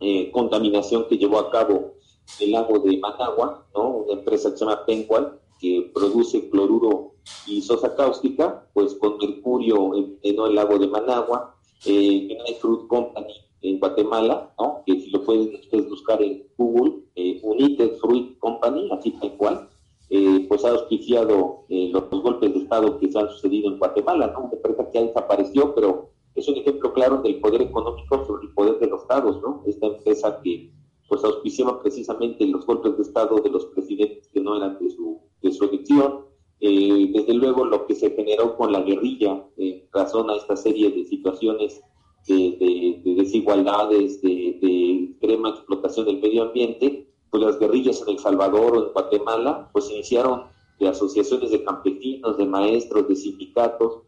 eh, contaminación que llevó a cabo el lago de Managua, ¿no? una empresa que se llama Pengual, que produce cloruro y sosa cáustica, pues con mercurio en, el lago de Managua, eh, United Fruit Company en Guatemala, ¿no? que si lo pueden ustedes buscar en Google, eh, United Fruit Company, así tal cual, eh, pues ha auspiciado eh, los, golpes de Estado que se han sucedido en Guatemala, ¿no? una empresa que ya desapareció, pero es un ejemplo claro del poder económico sobre el poder de los estados, ¿no? Esta empresa que pues auspiciaba precisamente los golpes de Estado de los presidentes que no eran de su, de su elección. Eh, desde luego lo que se generó con la guerrilla en razón a esta serie de situaciones de, desigualdades, de, extrema explotación del medio ambiente, pues las guerrillas en El Salvador o en Guatemala, pues iniciaron de asociaciones de campesinos, de maestros, de sindicatos,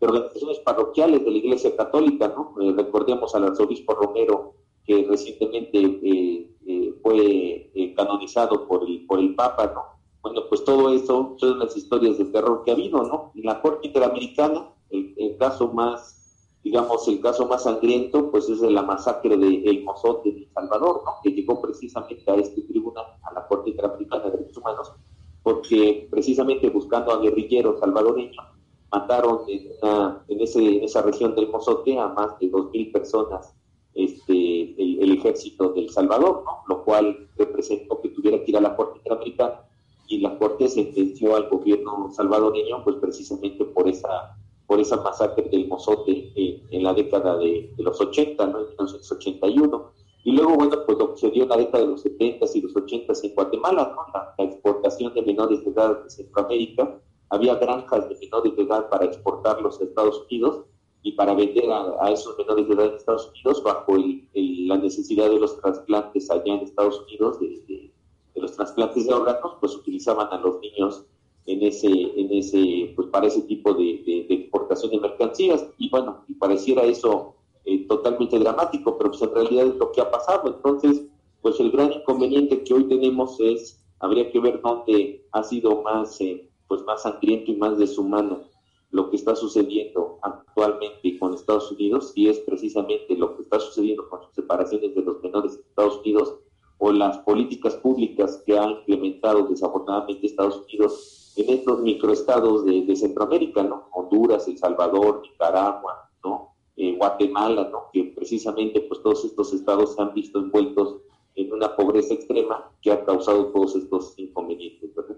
de organizaciones parroquiales de la Iglesia Católica, ¿no? Eh, recordemos al arzobispo Romero, que recientemente eh, eh, fue eh, canonizado por el, por el Papa, ¿no? Bueno, pues todo eso son las historias de terror que ha habido, ¿no? En la Corte Interamericana, el, caso más, digamos, el caso más sangriento, pues es de la masacre de El Mozote de El Salvador, ¿no? Que llegó precisamente a este tribunal, a la Corte Interamericana de Derechos Humanos, porque precisamente buscando a guerrilleros salvadoreños, mataron en, en, ese, en esa región del Mozote a más de 2.000 personas este, el, ejército del Salvador, ¿no? lo cual representó que tuviera que ir a la Corte Interamericana y la Corte sentenció al gobierno salvadoreño pues precisamente por esa por esa masacre del Mozote en la década de, los 80, ¿no? en 1981. Y luego, bueno, pues lo que se dio en la década de los 70 y los 80 en Guatemala, ¿no? la, la exportación de menores de edad de Centroamérica, había granjas de menores de edad para exportarlos a Estados Unidos y para vender a, esos menores de edad en Estados Unidos bajo la necesidad de los trasplantes allá en Estados Unidos, de, los trasplantes de órganos, pues utilizaban a los niños en ese, en ese, pues para ese tipo de, exportación de mercancías. Y bueno, y pareciera eso eh, totalmente dramático, pero pues en realidad es lo que ha pasado. Entonces, pues el gran inconveniente que hoy tenemos es, habría que ver dónde ha sido más, eh, pues más sangriento y más deshumano lo que está sucediendo actualmente con Estados Unidos y es precisamente lo que está sucediendo con sus separaciones de los menores de Estados Unidos o las políticas públicas que ha implementado desafortunadamente Estados Unidos en estos microestados de, Centroamérica, ¿no? Honduras, El Salvador, Nicaragua, ¿no? Eh, Guatemala, ¿no? Que precisamente pues todos estos estados se han visto envueltos en una pobreza extrema que ha causado todos estos inconvenientes, ¿verdad?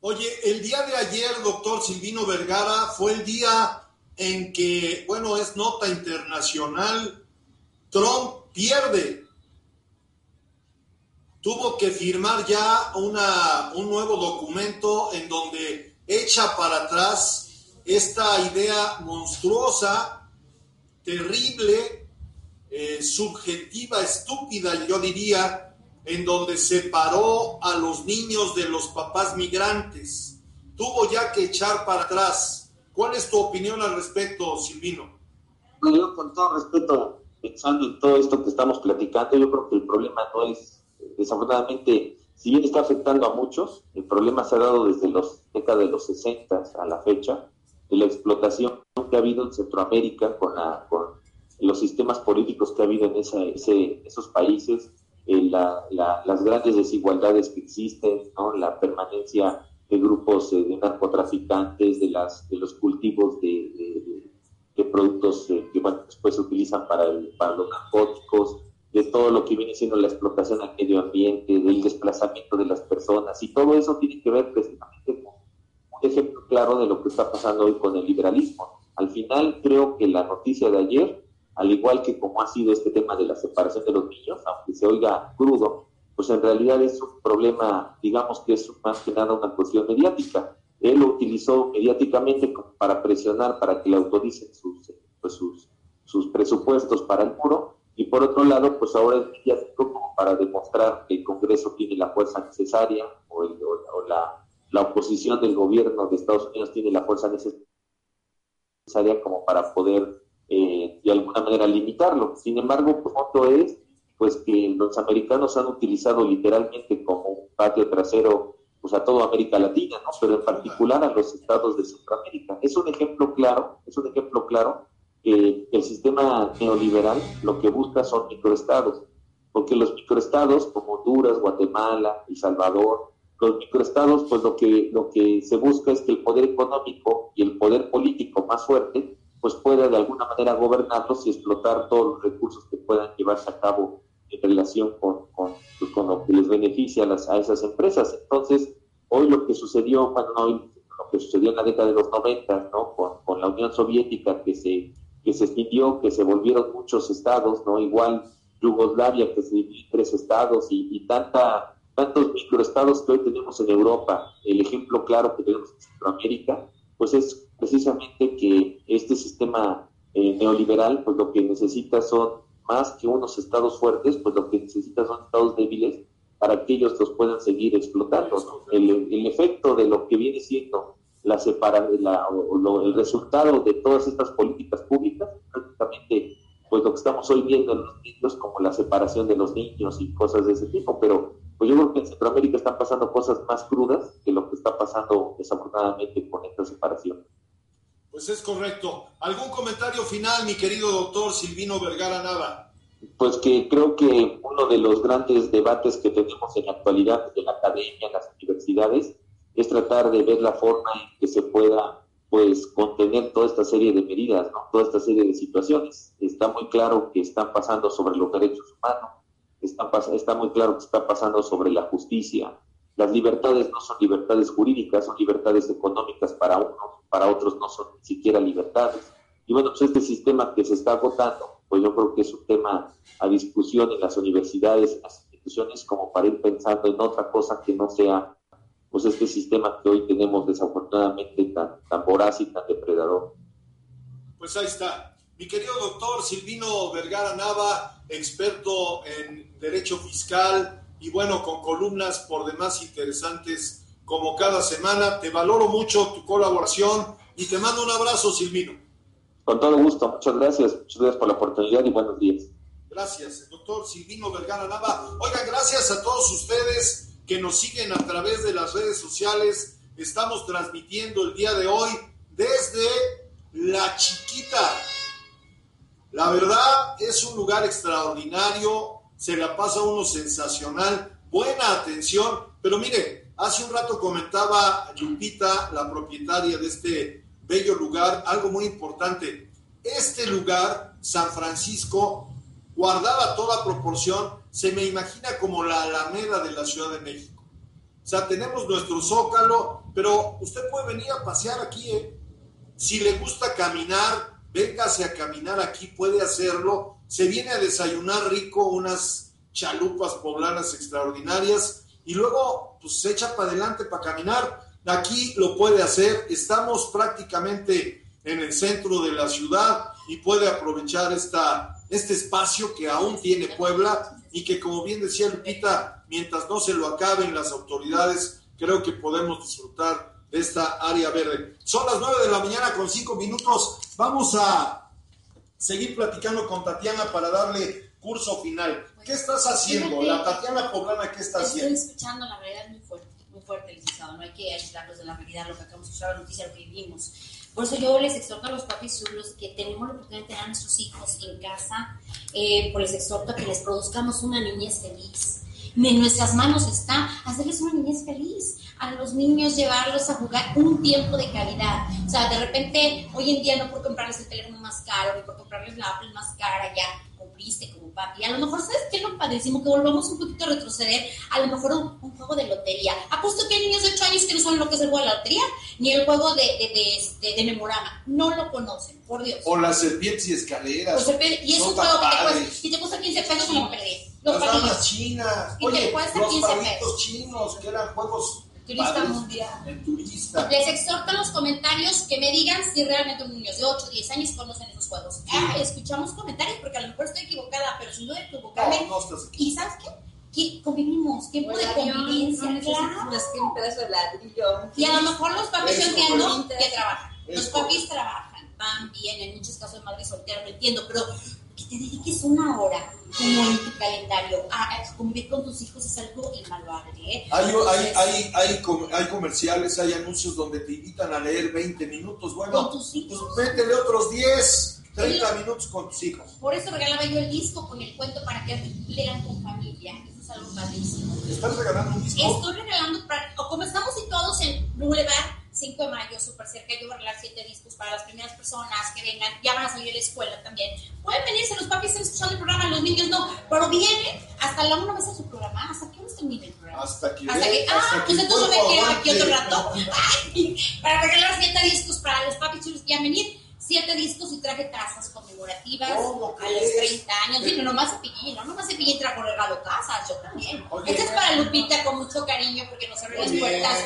Oye, el día de ayer, doctor Silvino Vergara, fue el día en que, bueno, es nota internacional, Trump pierde. Tuvo que firmar ya una, un nuevo documento en donde echa para atrás esta idea monstruosa, terrible, eh, subjetiva, estúpida, yo diría, en donde separó a los niños de los papás migrantes. Tuvo ya que echar para atrás. ¿Cuál es tu opinión al respecto, Silvino? Yo, con todo respeto, pensando en todo esto que estamos platicando, yo creo que el problema no es, desafortunadamente, si bien está afectando a muchos, el problema se ha dado desde los décadas de los 60 a la fecha, de la explotación que ha habido en Centroamérica con, la, los sistemas políticos que ha habido en esos países, eh, las grandes desigualdades que existen, la permanencia de grupos eh, de narcotraficantes, de, los cultivos de, productos eh, que después se utilizan para, para los narcóticos, de todo lo que viene siendo la explotación al medio ambiente, del desplazamiento de las personas, y todo eso tiene que ver precisamente con un ejemplo claro de lo que está pasando hoy con el liberalismo. Al final creo que la noticia de ayer, al igual que como ha sido este tema de la separación de los niños, aunque se oiga crudo, pues en realidad es un problema, digamos que es más que nada una cuestión mediática. Él lo utilizó mediáticamente para presionar para que le autoricen sus, pues sus, sus presupuestos para el muro, y por otro lado, pues ahora es mediático como para demostrar que el Congreso tiene la fuerza necesaria o, la, la, oposición del gobierno de Estados Unidos tiene la fuerza necesaria como para poder eh, de alguna manera limitarlo. Sin embargo, el punto es pues que los americanos han utilizado literalmente como un patio trasero pues a toda América Latina, ¿no? pero en particular a los estados de Centroamérica. Es un ejemplo claro, es un ejemplo claro que el sistema neoliberal lo que busca son microestados, porque los microestados como Honduras, Guatemala, El Salvador, los microestados, pues lo que, lo que se busca es que el poder económico y el poder político más fuerte, pues pueda de alguna manera gobernarlos y explotar todos los recursos que puedan llevarse a cabo en relación con, con, pues, lo que les beneficia a, las, a esas empresas. Entonces, hoy lo que sucedió, bueno, hoy, lo que sucedió en la década de los 90, ¿no? Con, con la Unión Soviética, que se que se extinguió, que se volvieron muchos estados, ¿no? Igual Yugoslavia, que se dividió en tres estados y, tanta, tantos microestados que hoy tenemos en Europa. El ejemplo claro que tenemos en Centroamérica, pues es precisamente que este sistema eh, neoliberal, pues lo que necesita son más que unos estados fuertes, pues lo que necesita son estados débiles para que ellos los puedan seguir explotando. El efecto de lo que viene siendo la separa, la, el resultado de todas estas políticas públicas, prácticamente pues lo que estamos hoy viendo en los niños como la separación de los niños y cosas de ese tipo, pero pues yo creo que en Centroamérica están pasando cosas más crudas que lo que está pasando desafortunadamente con esta separación. Pues es correcto. ¿Algún comentario final, mi querido doctor Silvino Vergara Nava? Pues que creo que uno de los grandes debates que tenemos en la actualidad en la academia, en las universidades, es tratar de ver la forma en que se pueda pues contener toda esta serie de medidas, toda esta serie de situaciones. Está muy claro que están pasando sobre los derechos humanos, está, está muy claro que está pasando sobre la justicia. Las libertades no son libertades jurídicas, son libertades económicas para unos, para otros no son ni siquiera libertades. Y bueno, pues este sistema que se está agotando, pues yo creo que es un tema a discusión en las universidades, en las instituciones, como para ir pensando en otra cosa que no sea pues este sistema que hoy tenemos desafortunadamente tan, tan voraz y tan depredador. Pues ahí está. Mi querido doctor Silvino Vergara Nava, experto en derecho fiscal y bueno, con columnas por demás interesantes como cada semana. Te valoro mucho tu colaboración y te mando un abrazo, Silvino. Con todo gusto, muchas gracias. Muchas gracias por la oportunidad y buenos días. Gracias, doctor Silvino Vergara Nava. Oigan, gracias a todos ustedes que nos siguen a través de las redes sociales. Estamos transmitiendo el día de hoy desde La Chiquita. La verdad es un lugar extraordinario, se la pasa uno sensacional, buena atención, pero mire, hace un rato comentaba Lupita, la propietaria de este bello lugar, algo muy importante. Este lugar, San Francisco, guardada toda proporción, se me imagina como la Alameda de la Ciudad de México. O sea, tenemos nuestro zócalo, pero usted puede venir a pasear aquí. ¿eh? Si le gusta caminar, véngase a caminar aquí, puede hacerlo. Se viene a desayunar rico, unas chalupas poblanas extraordinarias y luego pues se echa para adelante para caminar. Aquí lo puede hacer. Estamos prácticamente en el centro de la ciudad y puede aprovechar esta este espacio que aún tiene Puebla y que como bien decía Lupita, mientras no se lo acaben las autoridades, creo que podemos disfrutar de esta área verde. Son las nueve de la mañana con cinco minutos. Vamos a seguir platicando con Tatiana para darle curso final. ¿Qué estás haciendo? Fíjate. La Tatiana Poblana, ¿qué está Estoy haciendo? escuchando la realidad muy fuerte, muy fuerte, licenciado. No hay que aislarnos de la realidad, lo que acabamos de escuchar, la noticia, lo que vivimos. Por eso yo les exhorto a los papis zulos que tenemos la oportunidad de tener a nuestros hijos en casa, eh, pues les exhorto a que les produzcamos una niñez feliz. En nuestras manos está hacerles una niñez feliz. A los niños llevarlos a jugar un tiempo de calidad. O sea, de repente, hoy en día no por comprarles el teléfono más caro, ni por comprarles la Apple más cara, ya cumpliste como papi. A lo mejor, ¿sabes qué lo padrísimo? Que volvamos un poquito a retroceder, a lo mejor un, un juego de lotería. Apuesto que hay niños de 8 años que no saben lo que es el juego de la lotería, ni el juego de, de, de, este, de memorama. No lo conocen, por Dios. O las serpientes y escaleras. Pues, y es un juego que te cuesta, y te cuesta 15 pesos y lo perdí. Los Las chinas. Y te Oye, cuesta los 15 palitos pesos. chinos, que eran juegos Turista padres. mundial. Turista. Les exhorto en los comentarios que me digan si realmente niños de 8 o 10 años conocen esos juegos. Ah, escuchamos comentarios porque a lo mejor estoy equivocada, pero equivocarme. No, no estás aquí. ¿Y sabes qué? Que convivimos, tiempo de convivencia, claro. Más que un pedazo de ladrillo. Y a lo mejor los papis yo entiendo que trabajan. Los papis trabajan, van bien, en muchos casos de madre soltera, lo entiendo, pero que te dediques una hora como en tu calendario a, a convivir con tus hijos es algo invaluable. ¿eh? Hay, Entonces, hay, hay, com- hay comerciales, hay anuncios donde te invitan a leer 20 minutos. Bueno, Con tus pues hijos. métele otros 10, 30 minutos con tus hijos. Por eso regalaba yo el disco con el cuento para que lean con familia. Eso es algo padrísimo. ¿Estás regalando un disco? Estoy regalando, para- o como estamos situados en Boulevard 5 de mayo, súper cerca, yo voy a regalar 7 discos para las primeras personas que vengan, ya van a salir de la escuela también. Pueden venirse, los papis están escuchando el programa, los niños no, pero vienen hasta la una vez a su programa, hasta que hora termina el programa. Hasta que. Hasta que, ah, pues entonces me quedo aquí otro rato Ay, para regalar 7 discos para los papis chulos que quieran venir. Siete discos y traje tazas conmemorativas ¿Cómo a los crees? 30 años. Sí, no nomás Cepillín, no nomás Cepillín trajo regalo tazas, yo también. Oye, Este es para Lupita con mucho cariño porque nos abrió las puertas,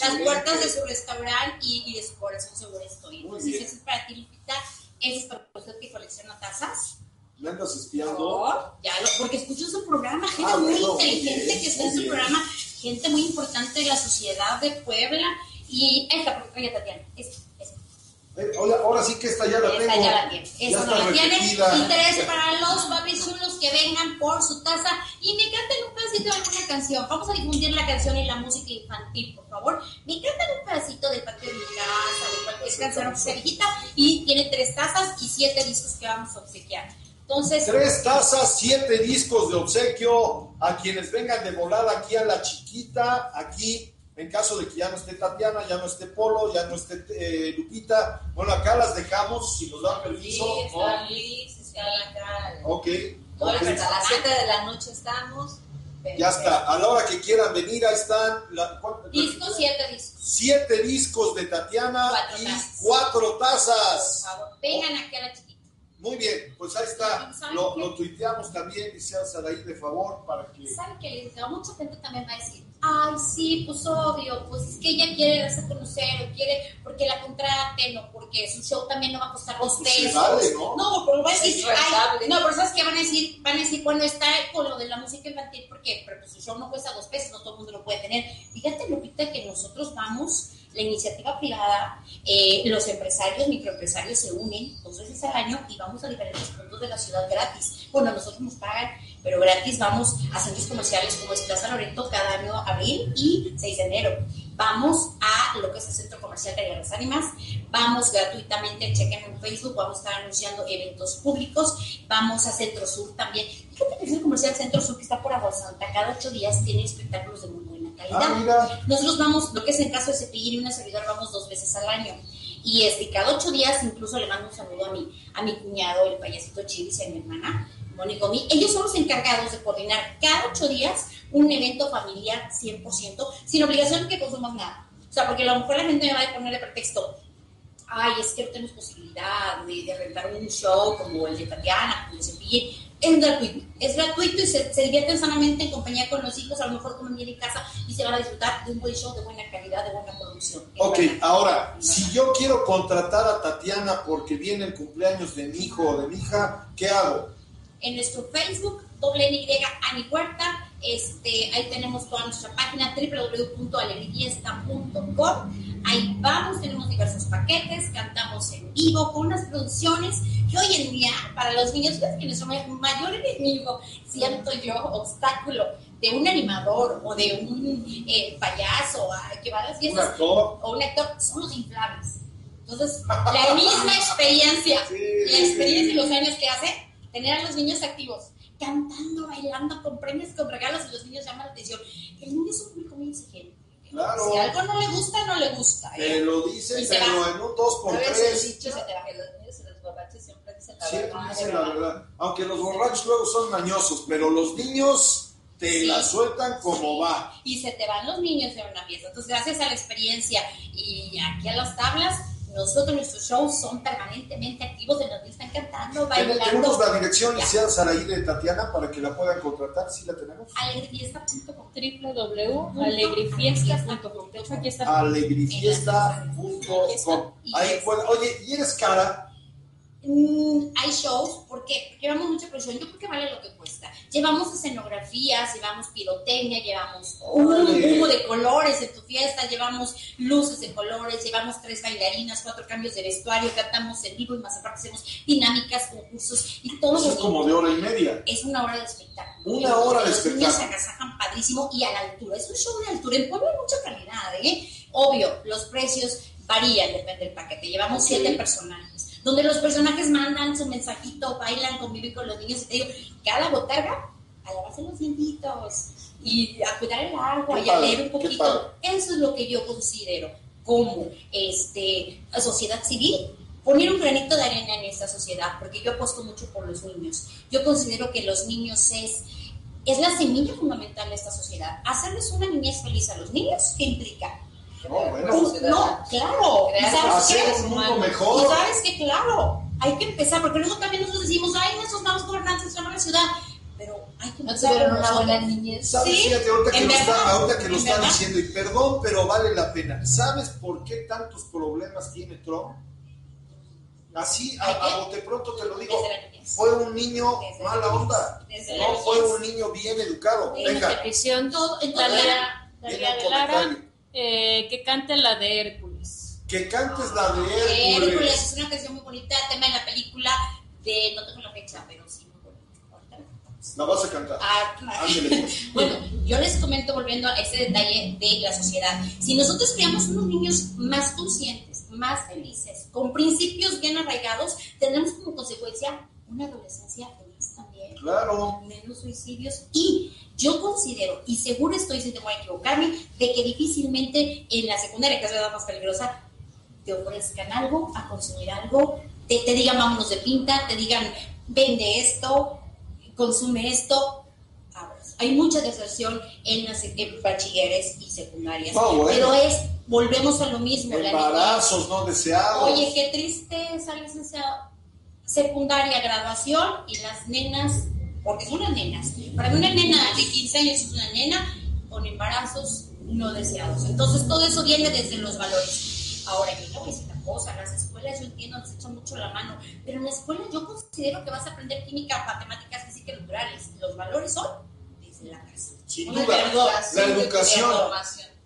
las puertas de su restaurante y, y de su corazón seguro estoy. Entonces, ese es para ti, Lupita. Ese es para usted que colecciona tazas. ¿Me andas espiando? Por, ya lo, porque escucho su programa, gente Ah, muy bueno, inteligente bien, que está en su bien. programa, gente muy importante de la sociedad de Puebla. Y esta, porque Tatiana. Esta, ahora, ahora sí que esta ya la Esta tengo. ya la tiene. Esa no la tiene. Y tres para los papis chulos que vengan por su taza. Y me canten un pedacito de alguna canción. Vamos a difundir la canción y la música infantil, por favor. Me cantan un pedacito del patio de mi casa, de cualquier canción que sea viejita. Y tiene tres tazas y siete discos que vamos a obsequiar. Entonces, Tres tazas, siete discos de obsequio a quienes vengan de volada aquí a la chiquita, aquí en caso de que ya no esté Tatiana, ya no esté Polo, ya no esté eh, Lupita. Bueno, acá las dejamos, si nos dan Sí, permiso. está ¿no? Liz, está acá. Ok, hasta las 7 de la noche estamos. ya está. A la hora que quieran venir, ahí están. La, ¿cuánto- discos, siete discos. Siete discos de Tatiana Cuatro y tazas. cuatro Por tazas. favor, vengan aquí a la chiquita. Muy bien, pues ahí está. ¿Saben Lo, lo tuiteamos también, dice Saraí, de favor, para que. ¿Saben digo? Mucha gente también va a decir, ay, sí, pues obvio, pues es que ella quiere darse a conocer, o quiere porque la contraten, o porque su show también no va a costar dos Pues pesos. vale, ¿no? No, pero va a decir, ay, no, pero ¿sabes qué van a decir? Van a decir, bueno, está con lo de la música infantil, ¿por qué? Pero pues su show no cuesta dos pesos, no todo el mundo lo puede tener. Fíjate, Lupita, que nosotros vamos, la iniciativa privada, eh, los empresarios, microempresarios se unen dos veces al año y vamos a diferentes puntos de la ciudad gratis. Bueno, nosotros nos pagan, pero gratis vamos a centros comerciales como es Plaza Loreto cada año, abril y 6 de enero. Vamos a lo que es el Centro Comercial de Guerras Ánimas, vamos gratuitamente, chequen en Facebook, vamos a estar anunciando eventos públicos, vamos a Centro Sur también. Fíjate que el Centro Comercial Centro Sur, que está por Agua Santa, cada ocho días tiene espectáculos de muy buena calidad. Ah. Nosotros vamos, lo que es en caso de Cepillín y una servidora, vamos dos veces al año. Y este, cada ocho días incluso le mando un saludo a mi, a mi cuñado, el payasito Chivis, y a mi hermana, Omi. Ellos son los encargados de coordinar cada ocho días un evento familiar 100%, sin obligación de que consumas nada. O sea, porque a lo mejor la gente me va a poner de pretexto, ay, es que no tenemos posibilidad de, de rentar un show como el de Tatiana, como el de Cepillín. Es gratuito, es gratuito y se, se divierten sanamente en compañía con los hijos, a lo mejor comen bien en casa y se van a disfrutar de un buen show de buena calidad, de buena producción. Ok, ahora, si yo quiero contratar a Tatiana porque viene el cumpleaños de mi hijo o de mi hija, ¿qué hago? En nuestro Facebook, doble N Y Ani Huerta. Este, ahí tenemos toda nuestra página www.alegrifiesta.com. Ahí vamos, tenemos diversos paquetes, cantamos en vivo con unas producciones que hoy en día, para los niños, fíjate que nuestro ma- mayor enemigo, siento yo, obstáculo de un animador o de un eh, payaso que va a las Un fiestas actor. o un actor, son los inflables. Entonces, la misma experiencia, Sí, la experiencia y sí. los años que hace, tener a los niños activos, cantando, bailando, con premios, con regalos, y los niños llaman la atención. El niño es un público muy exigente. Claro. Si algo no le gusta, no le gusta. Te ¿eh? lo dicen, pero en un 2 por A veces 3 dicho se te va. que los niños y los borrachos siempre dicen la Siempre verdad. dicen la verdad. Aunque los borrachos luego son mañosos, pero los niños te Sí. la sueltan como va. y se te van los niños en una fiesta. Entonces, gracias a la experiencia y aquí a las tablas, nosotros nuestros shows son permanentemente activos en donde están cantando, Tenemos bailando. la dirección licenciada Saraí de Tatiana para que la puedan contratar, ¿sí la tenemos? Alegrefiesta.com. www.alegrifiesta.com. De hecho, aquí está. Alegrifiesta.com. Ahí puede- Oye, ¿y eres cara? Mm, hay shows. Porque llevamos mucha producción, yo creo que vale lo que cuesta. Llevamos escenografías, llevamos pirotecnia, llevamos un humo de colores en tu fiesta, llevamos luces de colores, llevamos tres bailarinas, cuatro cambios de vestuario, cantamos en vivo y más aparte hacemos dinámicas, concursos y todo Eso es como de hora y media. es una hora de espectáculo. Una hora de Los niños se espectáculo. agasajan padrísimo y a la altura. Es un show de altura. En Puebla hay mucha calidad, ¿eh? Obvio, los precios varían, depende del paquete. Llevamos siete personajes, donde los personajes mandan su mensajito, bailan, conviven con los niños y te digo, cada botarga a lavarse los dientitos y a cuidar el agua Qué y a leer un poquito. Eso es lo que yo considero como este, sociedad civil. Poner un granito de arena en esta sociedad, porque yo apuesto mucho por los niños. Yo considero que los niños es, es la semilla fundamental de esta sociedad. Hacerles una niñez feliz a los niños, ¿qué implica? No, bueno. Un- no, claro. ¿Y sabes qué? un mundo Y mejor. sabes que, claro, hay que empezar, porque luego también nosotros decimos, ay, nuestros malos gobernantes son la ciudad, pero hay que No empezar tuvieron una buena niñez. ¿Sabes? Sí, Fíjate, ahorita que en lo está, ahorita que lo en está verdad. diciendo, y perdón, pero vale la pena. ¿Sabes por qué tantos problemas tiene Trump? Así, a, a bote pronto te lo digo. Fue un niño Desde mala la onda. No fue un niño bien educado. Sí, Venga, Petición Todo, en viene un comentario. Eh, que cante la de Hércules. Que cantes la de Hércules Hércules. es una canción muy bonita, tema de la película de, no tengo la fecha, pero sí, muy bonita. Ahorita la vas a cantar. Ah, claro. Ándele, pues. Bueno, yo les comento volviendo a ese detalle de la sociedad. Si nosotros creamos unos niños más conscientes, más felices, con principios bien arraigados, tendremos como consecuencia una adolescencia feliz también. Claro. menos suicidios y yo considero, y seguro estoy sin temor a equivocarme, de que difícilmente en la secundaria, que es la edad más peligrosa, te ofrezcan algo, a consumir algo, te, te digan vámonos de pinta, te digan vende esto, consume esto. Hay mucha deserción en las en bachilleres y secundarias, No, bueno. pero es, volvemos a lo mismo. la Embarazos no deseados. Oye, qué tristeza, licenciado. Secundaria, graduación y las nenas, porque son las nenas. Para mí una nena de 15 años es una nena con embarazos no deseados. Entonces todo eso viene desde los valores. Ahora, yo le voy a decir una cosa, las escuelas yo entiendo, nos echan mucho la mano, pero en la escuela yo considero que vas a aprender química, matemáticas, física y naturales. Los valores son desde la casa. Sin duda, perdón, la educación. perdón,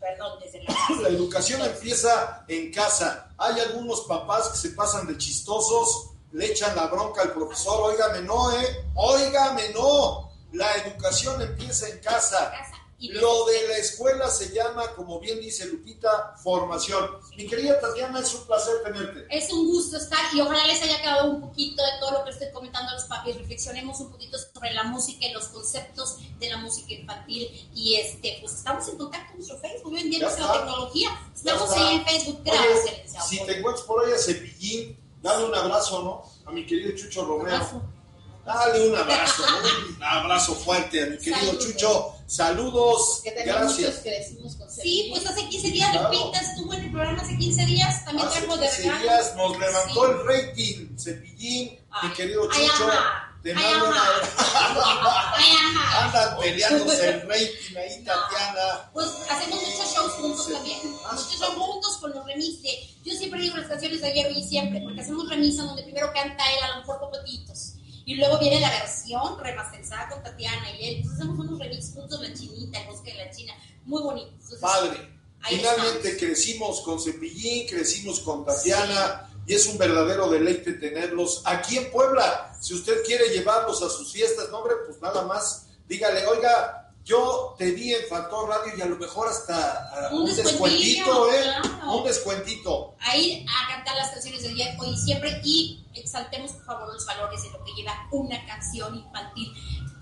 Perdón, desde la casa. La educación empieza en casa. Hay algunos papás que se pasan de chistosos, le echan la bronca al profesor, óigame no, ¿eh? Óigame no. La educación empieza en casa. Lo de la escuela se llama, como bien dice Lupita, formación. Mi querida Tatiana, es un placer tenerte. Es un gusto estar y ojalá les haya quedado un poquito de todo lo que estoy comentando a los papis. Reflexionemos un poquito sobre la música y los conceptos de la música infantil. Y este, pues estamos en contacto en nuestro Facebook. Hoy en día la tecnología. Estamos ahí en Facebook. Oye, Gracias, licenciado. si te encuentras por ahí a Cepillín, dale un abrazo, ¿no? A mi querido Chucho Romero. Abrazo. Dale un abrazo, un abrazo fuerte a mi querido Saludos. Chucho. Saludos, Que gracias. con Sí, pues hace 15 días, Claro. Lupita estuvo en el programa hace 15 días. También Hace trajo de 15 regalo. días nos levantó Sí. el rating, Cepillín, mi Ay, querido ay, Chucho. ajá, Te ay, mando un ajá. abrazo. Ay, ajá. Andan peleándose el rating ahí, Tatiana. Pues hacemos muchos shows juntos Sí. también. Ah, Muchos shows juntos con los remises. Yo siempre digo las canciones de ayer y siempre, porque hacemos remisa donde primero canta él, a lo mejor popotitos. Y luego viene la versión remasterizada con Tatiana y él. Entonces hacemos unos remix juntos, la chinita, el bosque de la china. Muy bonito. Entonces, Padre. Finalmente estamos. crecimos con Cepillín, crecimos con Tatiana y es un verdadero deleite tenerlos aquí en Puebla. Si usted quiere llevarlos a sus fiestas, no, hombre, pues nada más dígale, oiga, yo te vi en Factor Radio y a lo mejor hasta ah, Un descuentito, ¿eh? claro. Un descuentito. Ahí a cantar las canciones del día hoy y siempre y exaltemos por favor los valores de lo que lleva una canción infantil.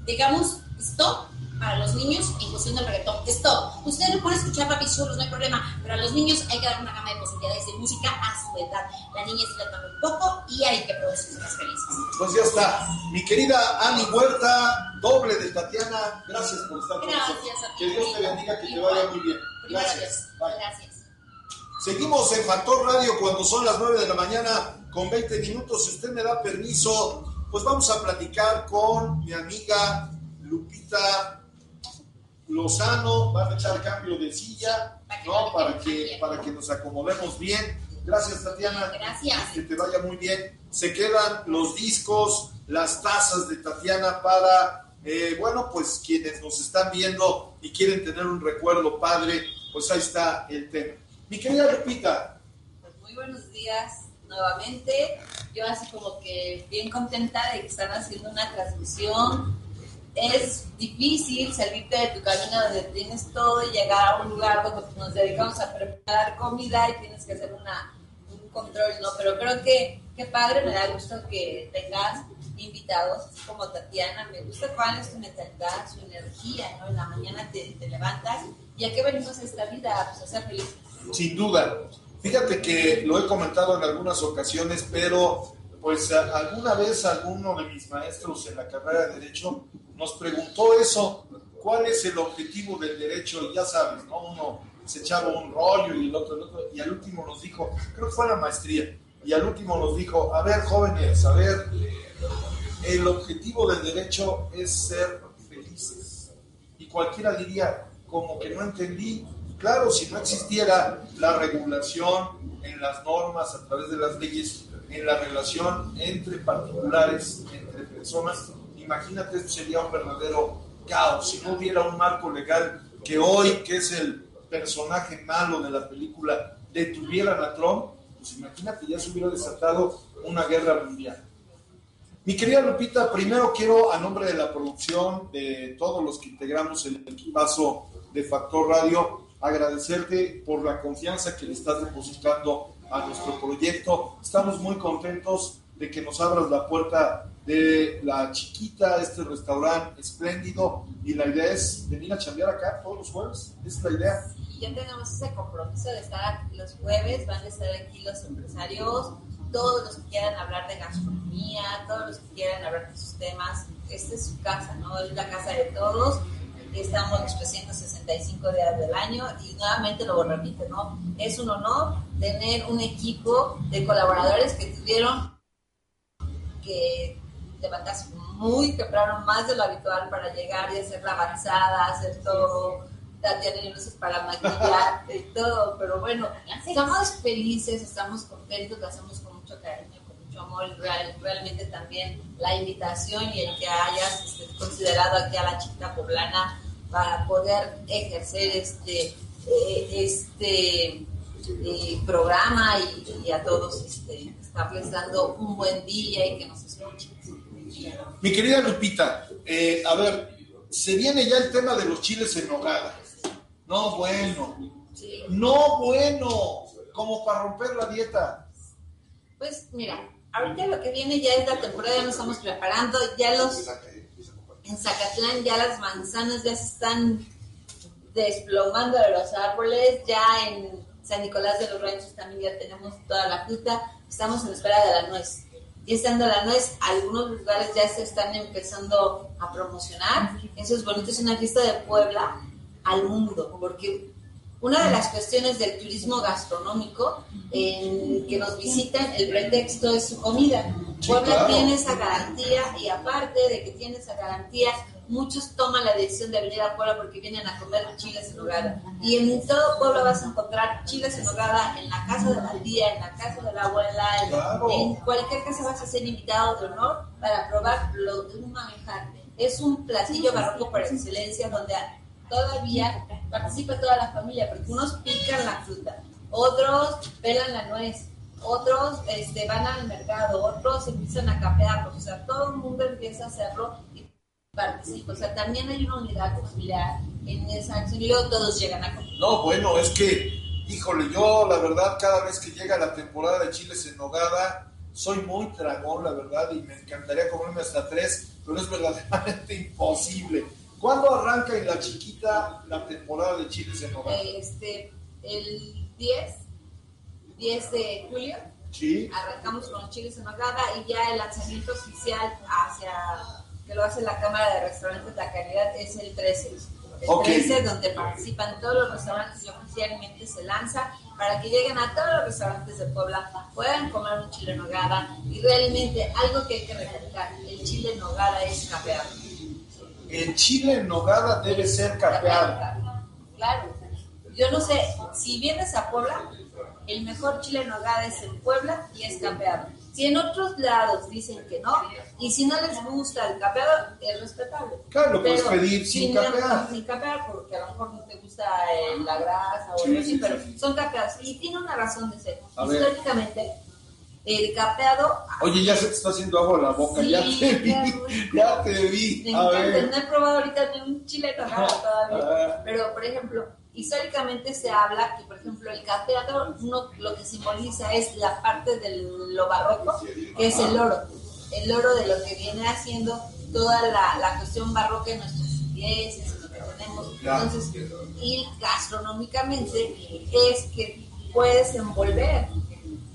Digamos, stop para los niños en cuestión del reggaetón. Stop. Ustedes lo pueden escuchar papi solos, no hay problema, pero a los niños hay que dar una gama de posibilidades de música a su edad. La niña se la toma un poco y hay que producir más felices. Pues ya está. Mi querida Ani Huerta, doble de Tatiana, gracias por estar con nosotros. Gracias a ti. Que Dios te bendiga, que te vaya muy bien. Gracias. Bye. Gracias. Seguimos en Factor Radio cuando son las 9 de la mañana con 20 minutos. Si usted me da permiso, pues vamos a platicar con mi amiga Lupita Lozano. Va a echar cambio de silla, ¿no? Para que, para que nos acomodemos bien. Gracias, Tatiana. Gracias. Que te vaya muy bien. Se quedan los discos, las tazas de Tatiana para, eh, bueno, pues quienes nos están viendo y quieren tener un recuerdo padre, pues ahí está el tema. Mi querida Lupita, Pues muy buenos días nuevamente. Yo así como que bien contenta de que están haciendo una transmisión. Es difícil salirte de tu camino donde tienes todo y llegar a un lugar donde nos dedicamos a preparar comida y tienes que hacer una, un control, ¿no? Pero creo que qué padre, me da gusto que tengas invitados como Tatiana. Me gusta cuál es tu mentalidad, su energía, ¿no? En la mañana te, te levantas y a qué venimos a esta vida, pues a ser felices. sin duda. Fíjate que lo he comentado en algunas ocasiones, pero pues alguna vez alguno de mis maestros en la carrera de Derecho nos preguntó eso, ¿cuál es el objetivo del derecho? Y ya sabes, ¿no? Uno se echaba un rollo y el otro, el otro, y al último nos dijo, creo que fue la maestría, y al último nos dijo, a ver jóvenes, a ver, el objetivo del derecho es ser felices. Y cualquiera diría, como que no entendí. Claro, si no existiera la regulación en las normas, a través de las leyes, en la relación entre particulares, entre personas, imagínate, esto sería un verdadero caos. Si no hubiera un marco legal que hoy, que es el personaje malo de la película, detuvieran a Trump, pues imagínate, ya se hubiera desatado una guerra mundial. Mi querida Lupita, primero quiero, a nombre de la producción, de todos los que integramos el equipazo de Factor Radio, agradecerte por la confianza que le estás depositando a nuestro proyecto. Estamos muy contentos de que nos abras la puerta de la chiquita, este restaurante espléndido, y la idea es venir a chambear acá todos los jueves. Esa es la idea. Y ya tenemos ese compromiso de estar los jueves, van a estar aquí los empresarios, todos los que quieran hablar de gastronomía, todos los que quieran hablar de sus temas. Esta es su casa, ¿no? Es la casa de todos. Estamos los 365 días del año y nuevamente lo repito, ¿no? Es un honor tener un equipo de colaboradores que tuvieron que levantarse muy temprano, más de lo habitual para llegar y hacer la avanzada, hacer todo. Tatiana luces para maquillar y todo, pero bueno, estamos felices, estamos contentos, lo hacemos con mucho cariño, con mucho amor, real- realmente también la invitación y el que hayas este, considerado aquí a la chiquita poblana para poder ejercer este eh, este eh, programa y, y a todos este, estarles dando un buen día y que nos escuchen. Mi querida Lupita, eh, a ver, se viene ya el tema de los chiles en nogada. No, bueno. Sí. No, bueno. Como para romper la dieta. Pues mira, ahorita lo que viene ya es la temporada, ya nos estamos preparando, ya los en Zacatlán ya las manzanas ya se están desplomando de los árboles, ya en San Nicolás de los Ranchos también ya tenemos toda la fruta, estamos en espera de la nuez. Y estando la nuez, algunos lugares ya se están empezando a promocionar. Eso es bonito, es una fiesta de Puebla al mundo, porque una de las cuestiones del turismo gastronómico en que nos visitan, el pretexto es su comida. Sí, Puebla claro. tiene esa garantía y aparte de que tiene esa garantía, muchos toman la decisión de venir a Puebla porque vienen a comer chiles en nogada. Y en todo Puebla vas a encontrar chiles en nogada en la casa de la tía, en la casa de la abuela, en, Claro. en cualquier casa vas a ser invitado de honor para probar lo de un manjar. Es un platillo barroco por excelencia donde todavía participa toda la familia, porque unos pican la fruta, otros pelan la nuez, otros este, van al mercado, otros empiezan a capearlos, o sea, todo el mundo empieza a hacerlo y participa, o sea, también hay una unidad familiar en esa acción y luego todos llegan a comer. No, bueno, es que, híjole, yo la verdad cada vez que llega la temporada de chiles en nogada, soy muy tragón, la verdad, y me encantaría comerme hasta tres, pero es verdaderamente imposible. ¿Cuándo arranca en la chiquita la temporada de chiles en nogada? Este, el 10, 10 de julio, Sí. arrancamos con los chiles en nogada y ya el lanzamiento oficial hacia que lo hace la Cámara de Restaurantes La Calidad es el 13. El Ok. 13 donde participan todos los restaurantes y oficialmente se lanza para que lleguen a todos los restaurantes de Puebla, puedan comer un chile en nogada y realmente algo que hay que recalcar, el chile en nogada es capeado. El chile en nogada debe ser capeado. Claro. Yo no sé, si vienes a Puebla, el mejor chile en nogada es en Puebla y es capeado. Si en otros lados dicen que no, y si no les gusta el capeado, es respetable. Claro, lo puedes pedir sin capear. Sin capear, porque a lo mejor no te gusta eh, la grasa o Sí, algo así, sí, pero sí. son capeados. Y tiene una razón de ser. A ver. Históricamente, el capeado Oye, ya se te está haciendo agua la boca, ya te vi, ya te vi. Me A encanta, ver. no he probado ahorita ni un chile Ah. todavía. Pero, por ejemplo, históricamente se habla que, por ejemplo, el capeado uno, lo que simboliza es la parte de lo barroco, que es el oro. El oro de lo que viene haciendo toda la, la cuestión barroca en nuestras iglesias, lo que tenemos. Entonces, gastronómicamente es que puedes envolver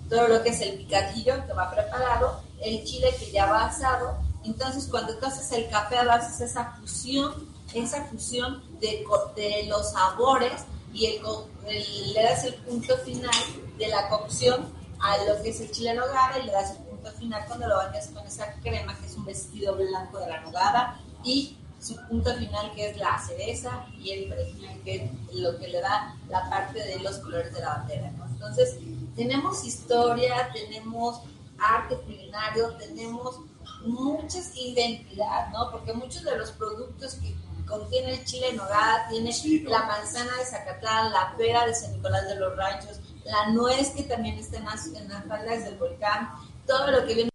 todo lo que es el picadillo que va preparado, el chile que ya va asado. Entonces, cuando tú haces el capeado, haces esa fusión, esa fusión de, los sabores y el, el- le das el punto final de la cocción a lo que es el chile en nogada y le das el punto final cuando lo bañas con esa crema que es un vestido blanco de la nogada y su punto final que es la cereza y el perejil que es lo que le da la parte de los colores de la bandera. ¿no? Entonces, tenemos historia, tenemos arte culinario, tenemos muchas identidad, ¿no? Porque muchos de los productos que contiene el chile en nogada tiene Sí, ¿no? la manzana de Zacatlán, la pera de San Nicolás de los Ranchos, la nuez que también está en las, en las faldas del volcán, todo lo que viene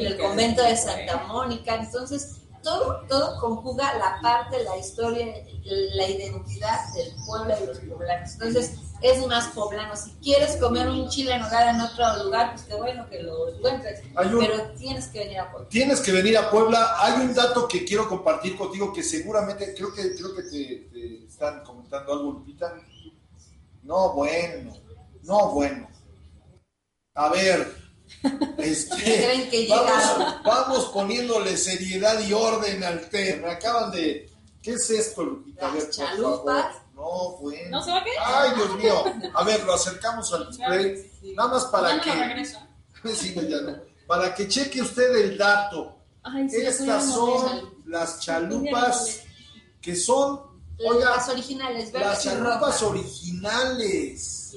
en el convento de Santa Mónica, entonces todo, todo conjuga la parte, la historia, la identidad del pueblo y los poblanos. Entonces es más poblano. Si quieres comer un chile en nogada en otro lugar, pues qué bueno que lo encuentres, un- pero tienes que venir a Puebla. Tienes que venir a Puebla. Hay un dato que quiero compartir contigo que seguramente creo que creo que te, te están comentando algo, Lupita. No, bueno. No, bueno. A ver. Este, Creen que vamos, poniéndole seriedad y orden al tema. Me acaban de. ¿Qué es esto, Lupita? A ver, por chalupas. favor. No, bueno. ¿No se va a quedar? Ay, Dios mío. A ver, lo acercamos al display. Nada más Ya para no que. Sí, ya no. Para que cheque usted el dato. Ay, sí, Estas son las chalupas que son, oiga, las originales, las chalupas originales.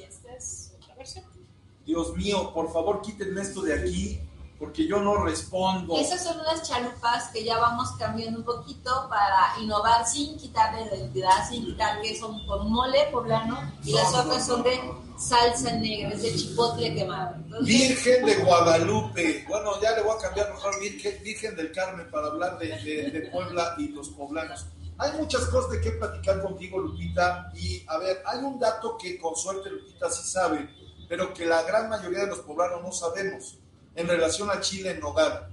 Dios mío, por favor quítenme esto de aquí, porque yo no respondo. Esas son unas chalupas que ya vamos cambiando un poquito para innovar sin quitarle la identidad, sin quitar que son con mole poblano y No, las no, otras no, son de salsa negra, es de chipotle quemado. Entonces, Virgen de Guadalupe. Bueno, ya le voy a cambiar mejor Virgen, Virgen del Carmen para hablar de, de- de Puebla y los poblanos. Hay muchas cosas de qué platicar contigo, Lupita. Y a ver, hay un dato que con suerte Lupita sí sabe, pero que la gran mayoría de los poblanos no sabemos en relación a Chile en nogada.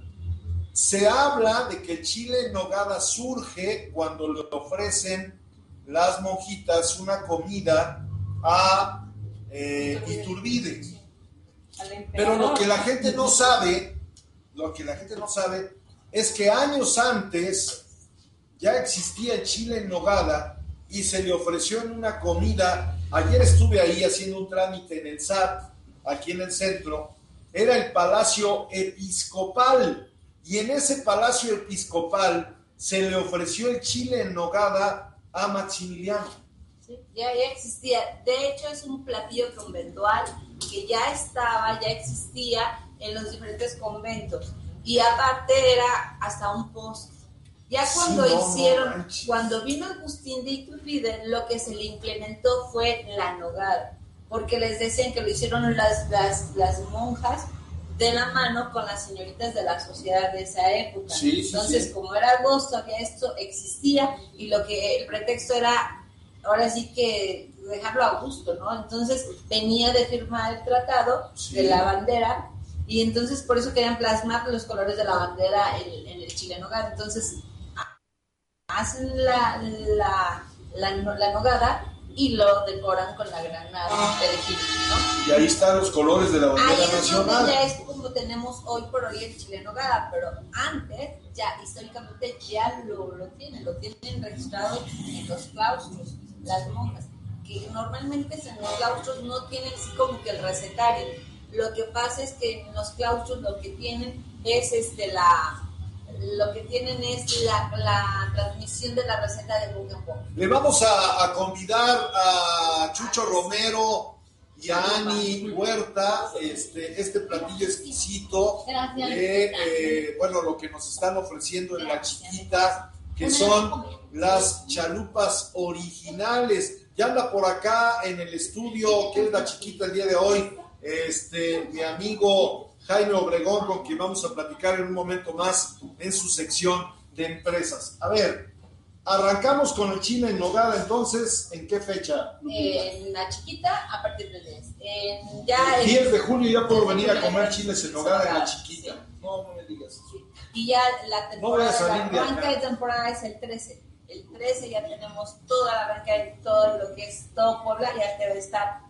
Se habla de que chile en nogada surge cuando le ofrecen las monjitas una comida a eh, Iturbide. Pero lo que la gente no sabe, lo que la gente no sabe es que años antes ya existía chile en nogada y se le ofreció en una comida. Ayer estuve ahí haciendo un trámite en el SAT, aquí en el centro. Era el Palacio Episcopal y en ese Palacio Episcopal se le ofreció el chile en nogada a Maximiliano. Sí, ya, existía. De hecho, es un platillo conventual que ya estaba, ya existía en los diferentes conventos. Y aparte era hasta un post. Ya cuando no hicieron, cuando vino Agustín de Iturbide, lo que se le implementó fue la nogada. Porque les decían que lo hicieron las, las, las monjas de la mano con las señoritas de la sociedad de esa época. Sí, Entonces, sí. como era agosto, había esto, existía, y lo que el pretexto era ahora sí que dejarlo a gusto, ¿no? Entonces venía de firmar el tratado de la bandera y entonces por eso querían plasmar los colores de la bandera en, en el chile en nogada. Entonces hacen la, la, la, la nogada y lo decoran con la granada perejil, ¿no? Y ahí están los colores de la Ahí bandera donde nacional. ya es como tenemos hoy por hoy el chile en nogada, pero antes ya históricamente ya lo, lo tienen, lo tienen registrado en los claustros, las monjas, que normalmente en los claustros no tienen así como que el recetario. Lo que pasa es que en los claustros lo que tienen es este la lo que tienen es la, la transmisión de la receta de boca en boca. Le vamos a, a convidar a Chucho Romero y a Ani Huerta, este, este platillo exquisito, Gracias. de, eh, bueno, lo que nos están ofreciendo en la chiquita, que son las chalupas originales. Ya anda por acá en el estudio, que es la chiquita el día de hoy, este, mi amigo Jaime Obregón, con quien vamos a platicar en un momento más en su sección de empresas. A ver, arrancamos con el chile en nogada, entonces, ¿en qué fecha? Lupita? En la chiquita a partir del 10. En- ya El en- 10 de julio ya puedo venir a comer chiles en nogada en la chiquita. sí. No, no me digas eso. Y ya la No voy a temporada, salir de la arranca de temporada es el 13. El 13 ya tenemos toda la arranca de todo lo que es todo Puebla, ya debe estar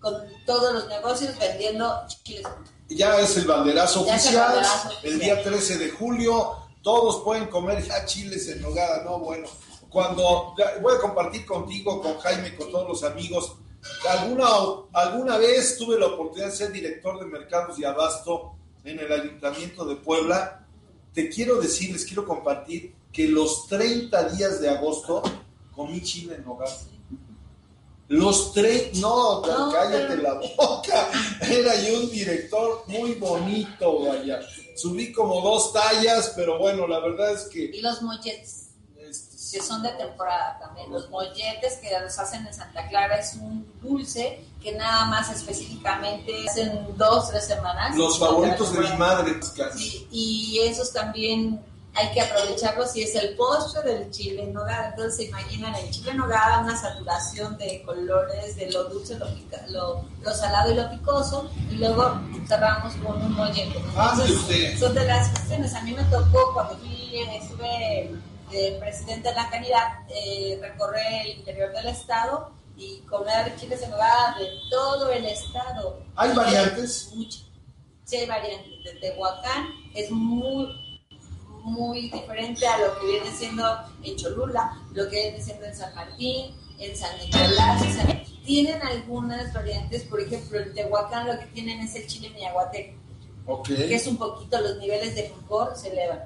con todos los negocios vendiendo chiles. Ya es el banderazo Ya es el oficial, el día 13 de julio, todos pueden comer ya chiles en nogada, no, bueno. Cuando voy a compartir contigo, con Jaime, con todos los amigos, alguna, alguna vez tuve la oportunidad de ser director de mercados y abasto en el Ayuntamiento de Puebla. Te quiero decir, les quiero compartir que los 30 días de agosto comí chile en nogada. Los tres, no, No, cállate la boca. Era yo un director muy bonito, vaya. Subí como dos tallas, pero bueno, la verdad es que Y los molletes, este, que son de temporada también. Los molletes que los hacen en Santa Clara es un dulce que nada más específicamente hacen dos, tres semanas. los favoritos de mi madre. Sí, y esos también hay que aprovecharlos y es el postre del chile en nogada. Entonces se imaginan el chile en nogada, una saturación de colores, de lo dulce, lo, pica- lo, lo salado y lo picoso, y luego cerramos con un mollete. Ande Entonces, son de las cuestiones. A mí me tocó cuando fui, estuve de presidente de la canidad, eh, recorrer el interior del estado y comer chiles en nogada de todo el estado. ¿Hay variantes? Muchas. Sí, hay variantes. De Tehuacán es muy, muy diferente a lo que viene siendo en Cholula, lo que viene siendo en San Martín, en San Nicolás. o sea, tienen algunas variantes, por ejemplo, en Tehuacán lo que tienen es el chile miahuateco, Ok. que es un poquito los niveles de picor se elevan.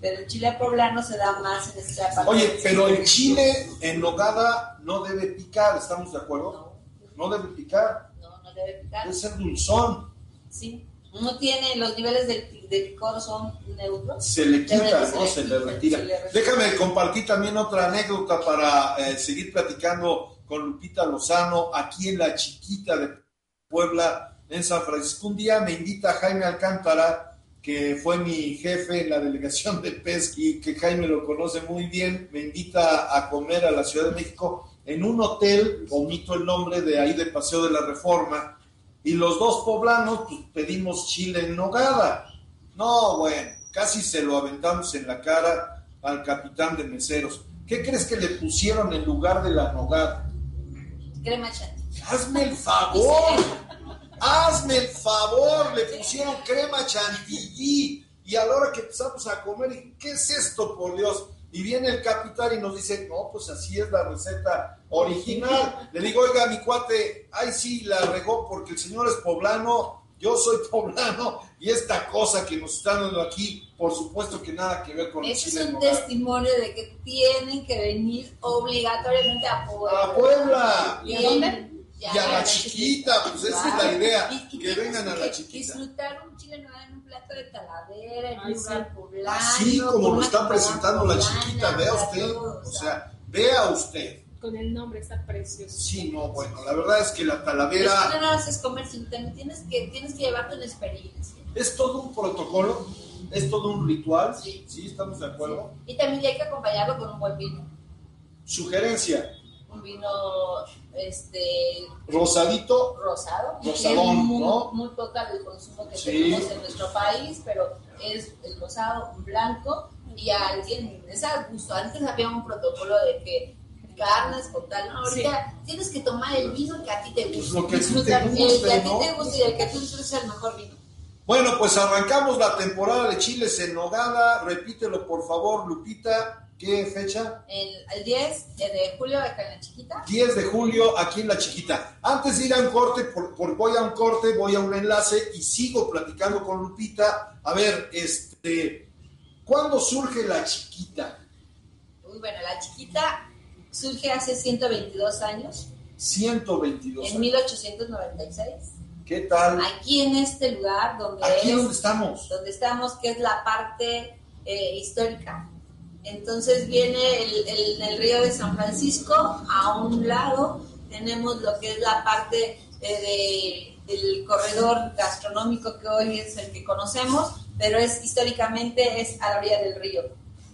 Pero el chile poblano se da más en esta parte. Oye, pero el chile en nogada no debe picar, ¿estamos de acuerdo? No, No debe picar, no, no debe picar. debe ser dulzón. Sí. No tiene, los niveles de, de picor son neutros. Se le quita, se ¿no? le Se le retira. se le retira. Déjame compartir también otra anécdota para eh, seguir platicando con Lupita Lozano aquí en la chiquita de Puebla, en San Francisco. Un día me invita Jaime Alcántara, que fue mi jefe en la delegación de pesca y que Jaime lo conoce muy bien, me invita a comer a la Ciudad de México en un hotel, omito el nombre de ahí de Paseo de la Reforma, y los dos poblanos pues, pedimos chile en nogada. No, bueno, casi se lo aventamos en la cara al capitán de meseros. ¿Qué crees que le pusieron en lugar de la nogada? Crema chantilly. Hazme el favor. Hazme el favor, le pusieron crema chantilly y a la hora que empezamos a comer, ¿qué es esto, por Dios? Y viene el capitán y nos dice, no, pues así es la receta original. Le digo, oiga, mi cuate, ay sí, la regó porque el señor es poblano, yo soy poblano, y esta cosa que nos están dando aquí, por supuesto que nada que ver con el Ese es un testimonio de que tienen que venir obligatoriamente a Puebla. ¡A Puebla! ¿Y a dónde? Y a la chiquita, pues esa es la idea, Y- y que vengan a la chiquita. Disfrutar un chile en nogada en un plato de talavera, en Ay, un lugar poblano. Así como lo está presentando la chiquita, vea usted, o sea, vea usted. Con el nombre está precioso. Sí, no, bueno, la verdad es que la Es que talavera no haces comer, sino también tienes que, tienes que llevarte una experiencia. es todo un protocolo, es todo un ritual, Sí. sí, estamos de acuerdo. Y también hay que acompañarlo con un buen vino. Sugerencia, Un vino este, rosadito, rosado. Rosadón, muy, ¿no? muy poca el consumo que Sí. tenemos en nuestro país, pero es el rosado, un blanco, y alguien es a gusto. Antes había un protocolo de que carnes con tal, no, ahorita tienes que tomar el vino que a ti te gusta. lo que a ti te guste, el que a ti ¿no? te gusta y el que tú disfrutes es el mejor vino. Bueno, pues arrancamos la temporada de chiles en nogada. Repítelo, por favor, Lupita. ¿Qué fecha? El, el 10 de julio acá en la chiquita. 10 de julio aquí en La Chiquita. Antes de ir a un corte, por, por- voy a un corte, voy a un enlace y sigo platicando con Lupita. A ver, este, ¿cuándo surge La Chiquita? Uy, bueno, la chiquita surge hace 122 años, 122. en años. 1896. ¿Qué tal? Aquí en este lugar donde Aquí es donde estamos. donde estamos, que es la parte eh, histórica. Entonces viene el, el- el río de San Francisco, a un lado tenemos lo que es la parte eh, de- del corredor gastronómico que hoy es el que conocemos, pero es históricamente es a la orilla del río,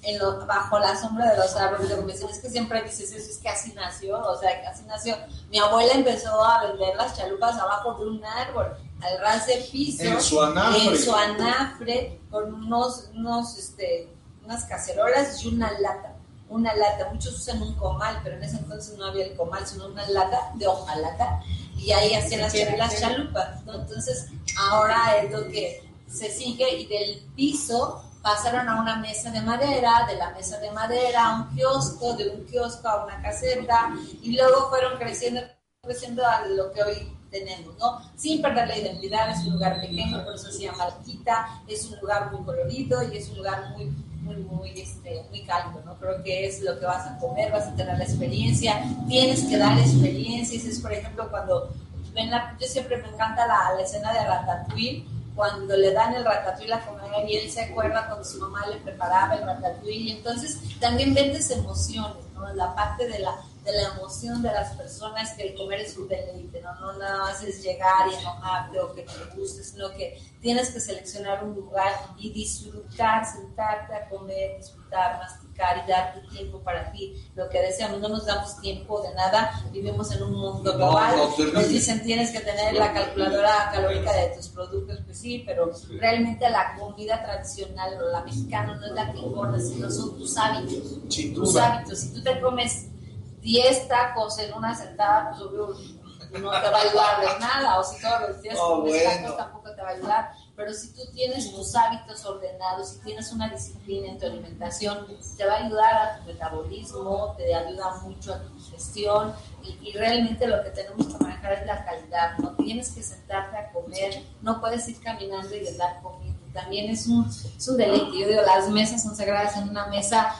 en lo- bajo la sombra de los árboles. Lo que me dicen es que siempre dices eso, es que así nació, o sea, que así nació. Mi abuela empezó a vender las chalupas abajo de un árbol, al ras del piso En su anafre. en su anafre con unos, unos, este, unas cacerolas y una lata. Una lata, muchos usan un comal, pero en ese entonces no había el comal, sino una lata de hojalata, y ahí hacían las, las chalupas, ¿no? Entonces, ahora es lo que se sigue, y del piso pasaron a una mesa de madera, de la mesa de madera a un kiosco, de un kiosco a una caseta, y luego fueron creciendo, creciendo a lo que hoy tenemos, ¿no? Sin perder la identidad, es un lugar pequeño, por eso se llama Alquita, es un lugar muy colorido y es un lugar muy, muy, muy, este, muy cálido, ¿no? Creo que es lo que vas a comer, vas a tener la experiencia, tienes que dar experiencias, es por ejemplo cuando ven la, yo siempre me encanta la, la escena de Ratatouille, cuando le dan el ratatouille a comer y él se acuerda cuando su mamá le preparaba el ratatouille, entonces también vendes emociones, ¿no? La parte de la, de la emoción de las personas que el comer es un deleite, ¿no? No nada más es llegar y enojarte o que te guste, sino que tienes que seleccionar un lugar y disfrutar, sentarte a comer, disfrutar, masticar y darte tiempo para ti, lo que deseamos, no nos damos tiempo de nada, vivimos en un mundo global, nos dicen tienes que tener la calculadora calórica de tus productos, pues sí, pero realmente la comida tradicional o la mexicana no es la que engorda, sino son tus hábitos. Tus hábitos. Si tú te comes 10 tacos en una sentada, pues no te va a ayudar de nada. O si todos los días Oh, comes bueno. tacos, tampoco te va a ayudar. Pero si tú tienes tus hábitos ordenados, si tienes una disciplina en tu alimentación, te va a ayudar a tu metabolismo, te ayuda mucho a tu digestión. Y, y realmente lo que tenemos que manejar es la calidad. No tienes que sentarte a comer, no puedes ir caminando y estar comiendo. También es un, es un deleite. Yo digo, las mesas son sagradas. En una mesa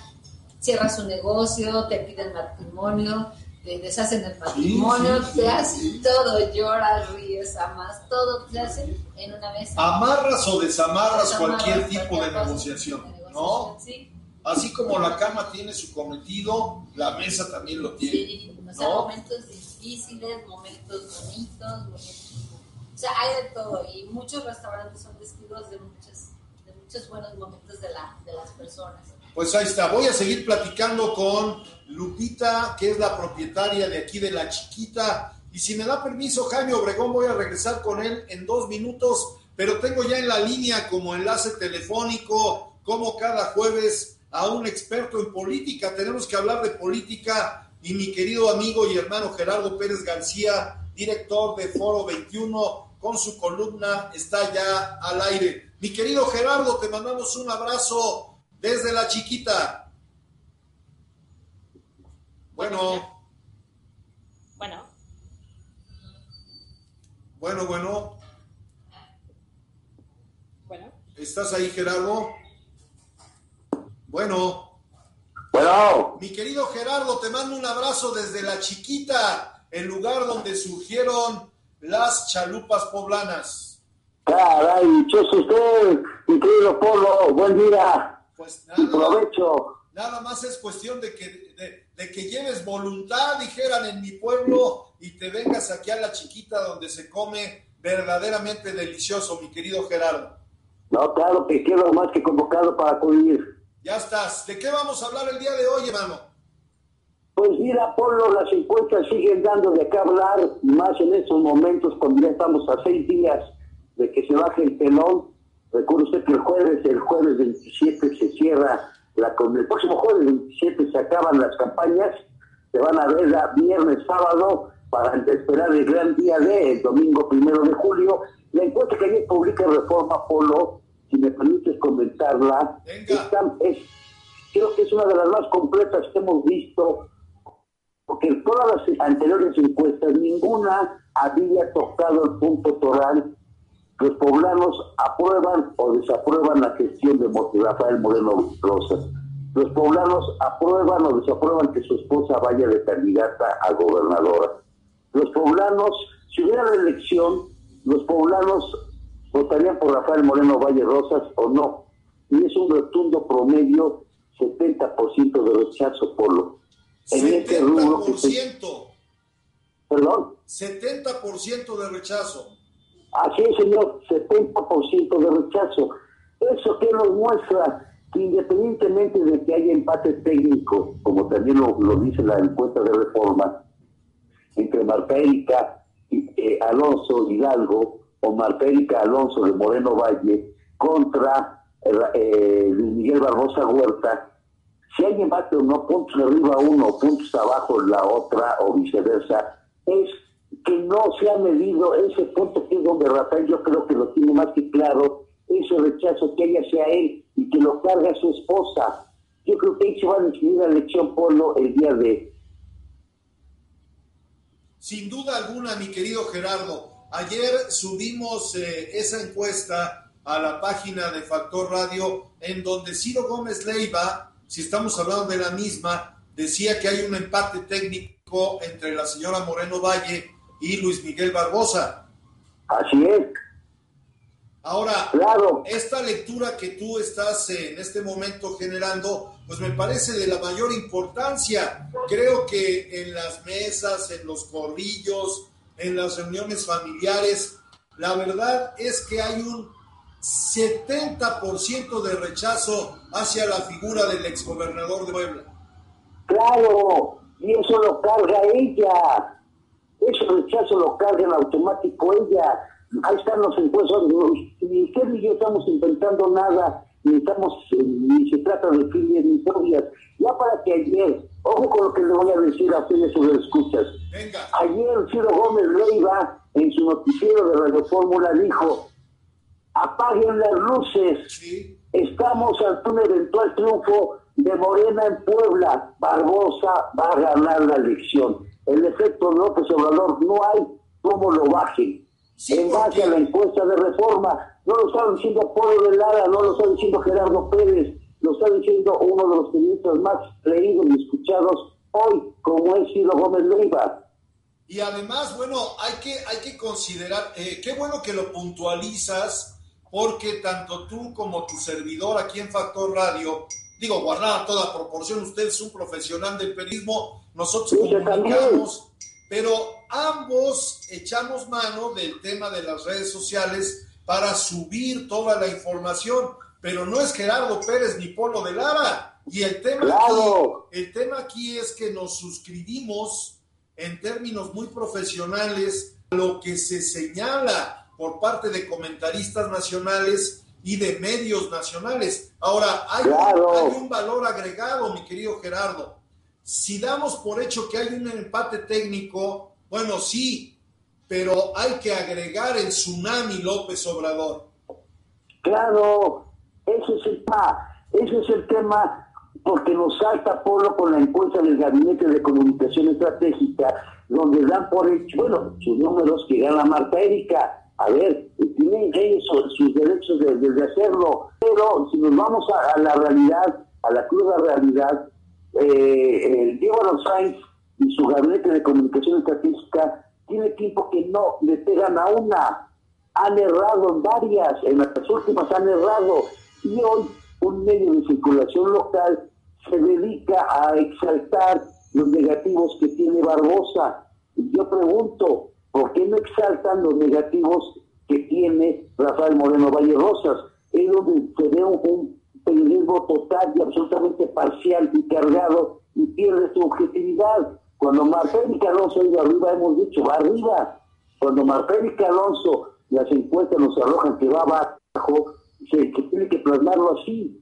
cierras un negocio, te piden matrimonio, te deshacen el matrimonio, sí, sí, te hacen todo, lloras, ríes, amas, todo te hacen en una mesa. Amarras o desamarras Desamarras cualquier tipo de cualquier negociación, de negociación, ¿no? Sí, Así como la cama tiene su cometido, la mesa también lo tiene. sí, o sea, ¿no? momentos difíciles, momentos bonitos, momentos- o sea, hay de todo y muchos restaurantes son testigos de muchos, de muchos buenos momentos de, la, de las personas. Pues ahí está, voy a seguir platicando con Lupita, que es la propietaria de aquí de La Chiquita. Y si me da permiso, Jaime Obregón, voy a regresar con él en dos minutos, pero tengo ya en la línea como enlace telefónico, como cada jueves, a un experto en política. Tenemos que hablar de política y mi querido amigo y hermano Gerardo Pérez García, director de Foro 21, con su columna está ya al aire. Mi querido Gerardo, te mandamos un abrazo desde la chiquita. Bueno, Bueno, bueno, bueno. bueno. ¿Estás ahí, Gerardo? Bueno, Bueno, mi querido Gerardo, te mando un abrazo desde la chiquita, el lugar donde surgieron las chalupas poblanas. caray, ¿qué es usted, mi querido Polo? Buen día Pues nada, provecho. nada más es cuestión de que, de, de que lleves voluntad, dijeran en mi pueblo, y te vengas aquí a la chiquita donde se come verdaderamente delicioso, mi querido Gerardo. No, claro que quedo más que convocado para acudir. Ya estás. ¿De qué vamos a hablar el día de hoy, hermano? Pues mira, Polo, las encuestas siguen dando de qué hablar, más en estos momentos cuando ya estamos a seis días de que se baje el telón. Recuerde usted que el jueves, el jueves 27 se cierra, la, el próximo jueves 27 se acaban las campañas, se van a ver a viernes, sábado, para esperar el gran día de el domingo primero de julio. La encuesta que ayer publica Reforma Polo, si me permites comentarla, está- es, creo que es una de las más completas que hemos visto porque en todas las anteriores encuestas ninguna había tocado el punto toral. Los poblanos aprueban o desaprueban la gestión de Rafael Moreno Rosas. Los poblanos aprueban o desaprueban que su esposa vaya de candidata a gobernadora. Los poblanos, si hubiera la elección, los poblanos votarían por Rafael Moreno Valle Rosas o no. Y es un rotundo promedio, 70% de rechazo por lo. En este rubro que se- 70%. Perdón. 70% de rechazo. Así es, señor, 70% de rechazo. ¿Eso qué nos muestra? Que independientemente de que haya empate técnico, como también lo, lo dice la encuesta de reforma, entre Marta Erika y eh, Alonso Hidalgo, o Marta Erika Alonso de Moreno Valle, contra eh, eh, Miguel Barbosa Huerta, si hay empate o no, puntos arriba uno, puntos abajo la otra, o viceversa, es que no se ha medido ese punto que es donde Rafael yo creo que lo tiene más que claro, ese rechazo que ella sea él y que lo carga su esposa. Yo creo que ahí se va a decidir la elección Polo el día de... Sin duda alguna, mi querido Gerardo, ayer subimos eh, esa encuesta a la página de Factor Radio en donde Ciro Gómez Leiva, si estamos hablando de la misma, decía que hay un empate técnico entre la señora Moreno Valle y Luis Miguel Barbosa. Así es, Ahora, claro, esta lectura que tú estás en este momento generando, pues me parece de la mayor importancia. Creo que en las mesas, en los corrillos, en las reuniones familiares, la verdad es que hay un 70% de rechazo hacia la figura del exgobernador de Puebla. claro, y eso lo carga ella. Ese rechazo lo carga en automático ella. Ahí están los encuestos. Ni usted ni yo estamos inventando nada, ni estamos, eh, ni se trata de filias ni fobias. Ya para que ayer, ojo con lo que le voy a decir a ustedes sobre escuchas. Venga, Ayer Ciro Gómez Leiva, en su noticiero de Radio Fórmula, dijo: apaguen las luces. sí, Estamos ante un eventual triunfo de Morena en Puebla. Barbosa va a ganar la elección. El efecto López Obrador no hay cómo lo bajen. Sí, en base a la encuesta de reforma, no lo está diciendo Polo de Lara, no lo está diciendo Gerardo Pérez, lo está diciendo uno de los periodistas más leídos y escuchados hoy, como es Ciro Gómez Leiva. Y además, bueno, hay que, hay que considerar, eh, qué bueno que lo puntualizas, porque tanto tú como tu servidor aquí en Factor Radio, digo, guardada toda proporción, usted es un profesional del periodismo, nosotros comunicamos, pero ambos echamos mano del tema de las redes sociales para subir toda la información, pero no es Gerardo Pérez ni Polo de Lara. Y el tema, Claro. aquí, el tema aquí es que nos suscribimos en términos muy profesionales a lo que se señala por parte de comentaristas nacionales y de medios nacionales. Ahora, hay, Claro. hay un valor agregado, mi querido Gerardo. Si damos por hecho que hay un empate técnico, bueno, sí, pero hay que agregar el tsunami López Obrador. Claro, ese es el tema, ese es el tema porque nos salta Polo con la encuesta del Gabinete de Comunicación Estratégica, donde dan por hecho, bueno, sus números que gana Marta Erika. A ver, tienen ellos sus derechos de, de hacerlo, pero si nos vamos a, a la realidad, a la cruda realidad, eh, el Diego Sainz y su Gabinete de Comunicación Estratégica tiene equipo que no le pegan a una, han errado en varias, en las últimas han errado, y hoy un medio de circulación local se dedica a exaltar los negativos que tiene Barbosa. Yo pregunto, ¿por qué no exaltan los negativos que tiene Rafael Moreno Valle Rosas? Es donde se ve un, periodismo total y absolutamente parcial y cargado y pierde su objetividad. Cuando Marcelo y Alonso ha arriba, hemos dicho, va arriba. Cuando Marcelo y Alonso, las encuestas nos arrojan que va abajo, se, se tiene que plasmarlo así.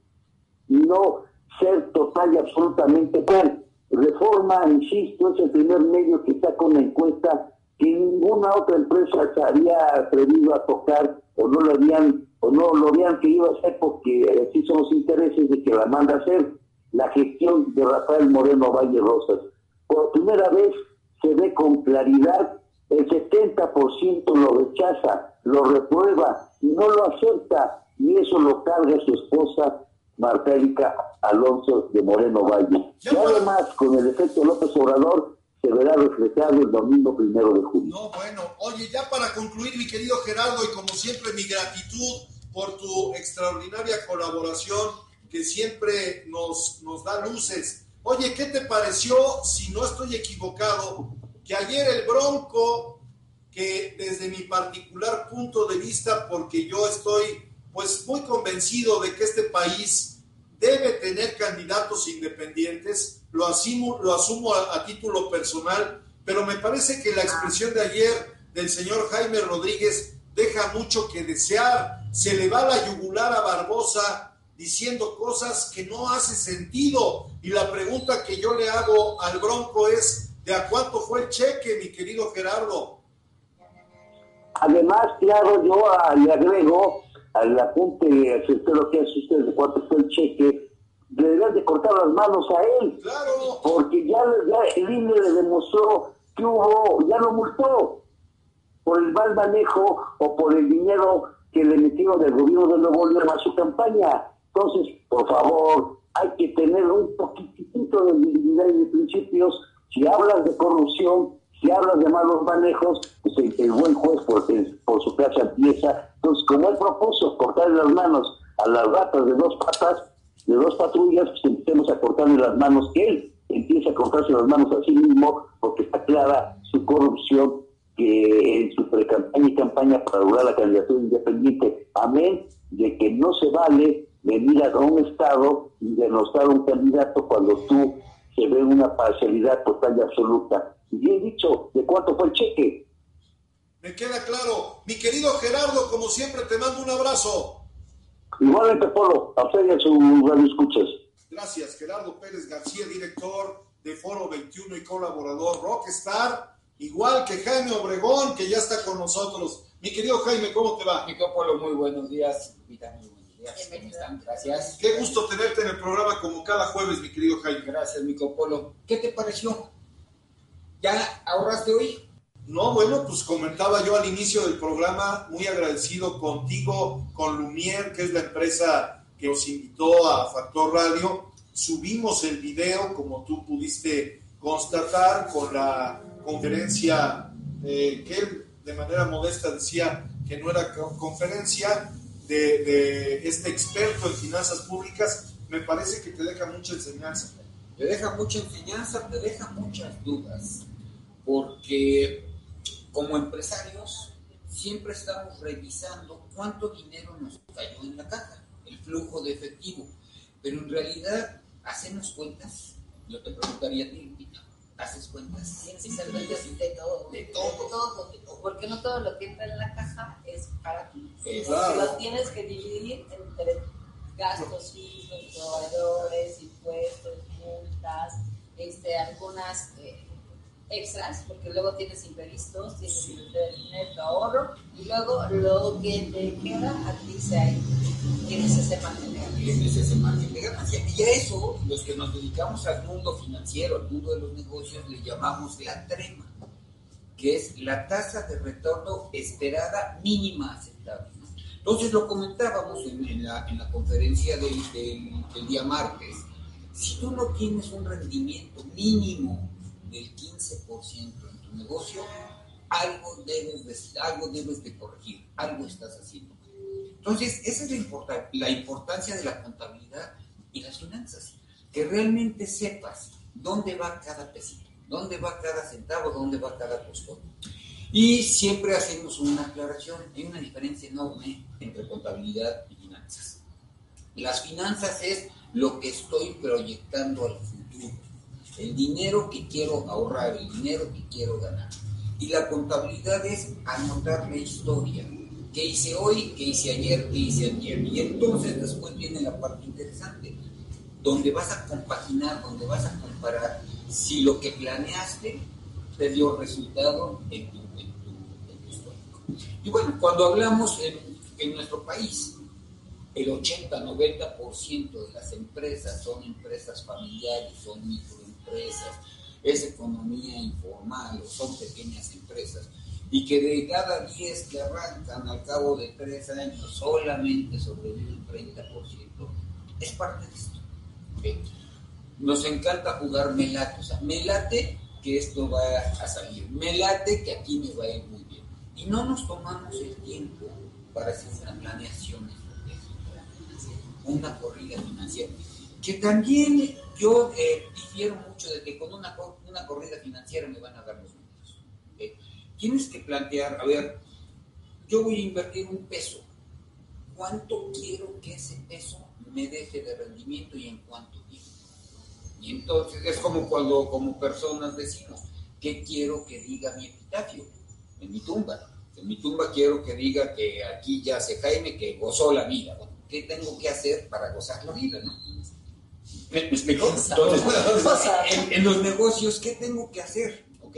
Y no ser total y absolutamente tal. Reforma, insisto, es el primer medio que está con la encuesta que ninguna otra empresa se había atrevido a tocar o no lo habían o no lo habían querido hacer porque así son los intereses de que la manda a hacer la gestión de Rafael Moreno Valle Rosas. Por primera vez se ve con claridad, el 70% lo rechaza, lo reprueba y no lo acepta y eso lo carga su esposa Marta Erika Alonso de Moreno Valle. Y además, con el efecto López Obrador, se verá reflejado el domingo primero de junio. No, bueno, oye, ya para concluir, mi querido Gerardo, y como siempre, mi gratitud por tu extraordinaria colaboración que siempre nos, nos da luces. Oye, ¿qué te pareció, si no estoy equivocado, que ayer el Bronco, que desde mi particular punto de vista, porque yo estoy pues muy convencido de que este país debe tener candidatos independientes, lo asumo, lo asumo a, a título personal, pero me parece que la expresión de ayer del señor Jaime Rodríguez deja mucho que desear. Se le va la yugular a Barbosa diciendo cosas que no hace sentido. Y la pregunta que yo le hago al Bronco es, ¿de a cuánto fue el cheque, mi querido Gerardo? Además, claro, yo ah, le agrego al apunte certero que hace usted de cuánto fue el cheque, deberían de cortar las manos a él. Claro. Porque ya, ya el INE le demostró que hubo, ya lo multó por el mal manejo o por el dinero que le metió del gobierno de Nuevo León a su campaña. Entonces, por favor, hay que tener un poquitito de dignidad y de principios. Si hablas de corrupción, si hablas de malos manejos, pues el, el buen juez por, por su casa empieza. Entonces, como él propuso cortarle las manos a las ratas de dos patas, de dos patrullas, pues empecemos a cortarle las manos él empieza a cortarse las manos a sí mismo, porque está clara su corrupción que en su pre-campaña y campaña para lograr la candidatura independiente. Amén de que no se vale venir a un estado y denostar a un candidato cuando tú se ve una parcialidad total y absoluta. Y bien dicho, ¿de cuánto fue el cheque? Me queda claro. Mi querido Gerardo, como siempre, te mando un abrazo. Igualmente, Polo, a usted y a su radio escuchas. Gracias, Gerardo Pérez García, director de Foro 21 y colaborador Rockstar, igual que Jaime Obregón, que ya está con nosotros. Mi querido Jaime, ¿cómo te va? Mi Polo, muy buenos días. Vita, muy buenos días. ¿Cómo están? Gracias. Qué gusto tenerte en el programa como cada jueves, mi querido Jaime. Gracias, mi Polo. ¿Qué te pareció? ¿Ya ahorraste hoy? No, bueno, pues comentaba yo al inicio del programa, muy agradecido contigo, con Lumier, que es la empresa que os invitó a Factor Radio. Subimos el video, como tú pudiste constatar, con la conferencia eh, que él de manera modesta decía que no era conferencia de, de este experto en finanzas públicas. Me parece que te deja mucha enseñanza. Te deja mucha enseñanza, te deja muchas dudas, porque como empresarios siempre estamos revisando cuánto dinero nos cayó en la caja, el flujo de efectivo, pero en realidad hacemos cuentas. Yo te preguntaría a ti, Lupita, ¿haces cuentas? Tienes que hacer cuentas de todo. De todo. todo, de todo, Porque no todo lo que entra en la caja es para ti. Es claro. Lo tienes que dividir entre gastos fijos, proveedores, impuestos, multas, este, algunas eh, extras, porque luego tienes imprevistos, tienes que tener tu ahorro y luego lo que te queda a ti se ahí. Tienes ese mantener. tienes ese margen de ganancia. Y a eso, los que nos dedicamos al mundo financiero, al mundo de los negocios, le llamamos la trema, que es la tasa de retorno esperada mínima aceptable. Entonces lo comentábamos en, en la, en la conferencia del, del- del día martes. Si tú no tienes un rendimiento mínimo del 15% en tu negocio, algo debes, de, algo debes de corregir, algo estás haciendo. Entonces, esa es la, importa- la importancia de la contabilidad y las finanzas, que realmente sepas dónde va cada pesito, dónde va cada centavo, dónde va cada costón. Y siempre hacemos una aclaración, hay una diferencia enorme entre contabilidad y finanzas. Las finanzas es lo que estoy proyectando al futuro, el dinero que quiero ahorrar, el dinero que quiero ganar. Y la contabilidad es anotar la historia. ¿Qué hice hoy? ¿Qué hice ayer? ¿Qué hice ayer? Y entonces después viene la parte interesante, donde vas a compaginar, donde vas a comparar si lo que planeaste te dio resultado en tu, en tu, en tu histórico. Y bueno, cuando hablamos en, en nuestro país, el 80-90% de las empresas son empresas familiares, son microempresas, es economía informal o son pequeñas empresas. Y que de cada 10 que arrancan al cabo de 3 años solamente sobrevive un 30%, es parte de esto. ¿ok? Nos encanta jugar melate, o sea, me late que esto va a salir, me late que aquí me va a ir muy bien. Y no nos tomamos el tiempo para hacer una planeación una corrida financiera. Que también yo eh, difiero mucho de que con una, una corrida financiera me van a dar los números. ¿ok? Tienes que plantear, a ver, yo voy a invertir un peso. ¿Cuánto quiero que ese peso me deje de rendimiento y en cuánto tiempo? Y entonces es como cuando como personas decimos, ¿qué quiero que diga mi epitafio? En mi tumba. En mi tumba quiero que diga que aquí yace Jaime que gozó la vida. ¿qué tengo que hacer para gozar la vida? ¿no? ¿Me, me explico? Entonces, en, en los negocios, ¿qué tengo que hacer? Ok.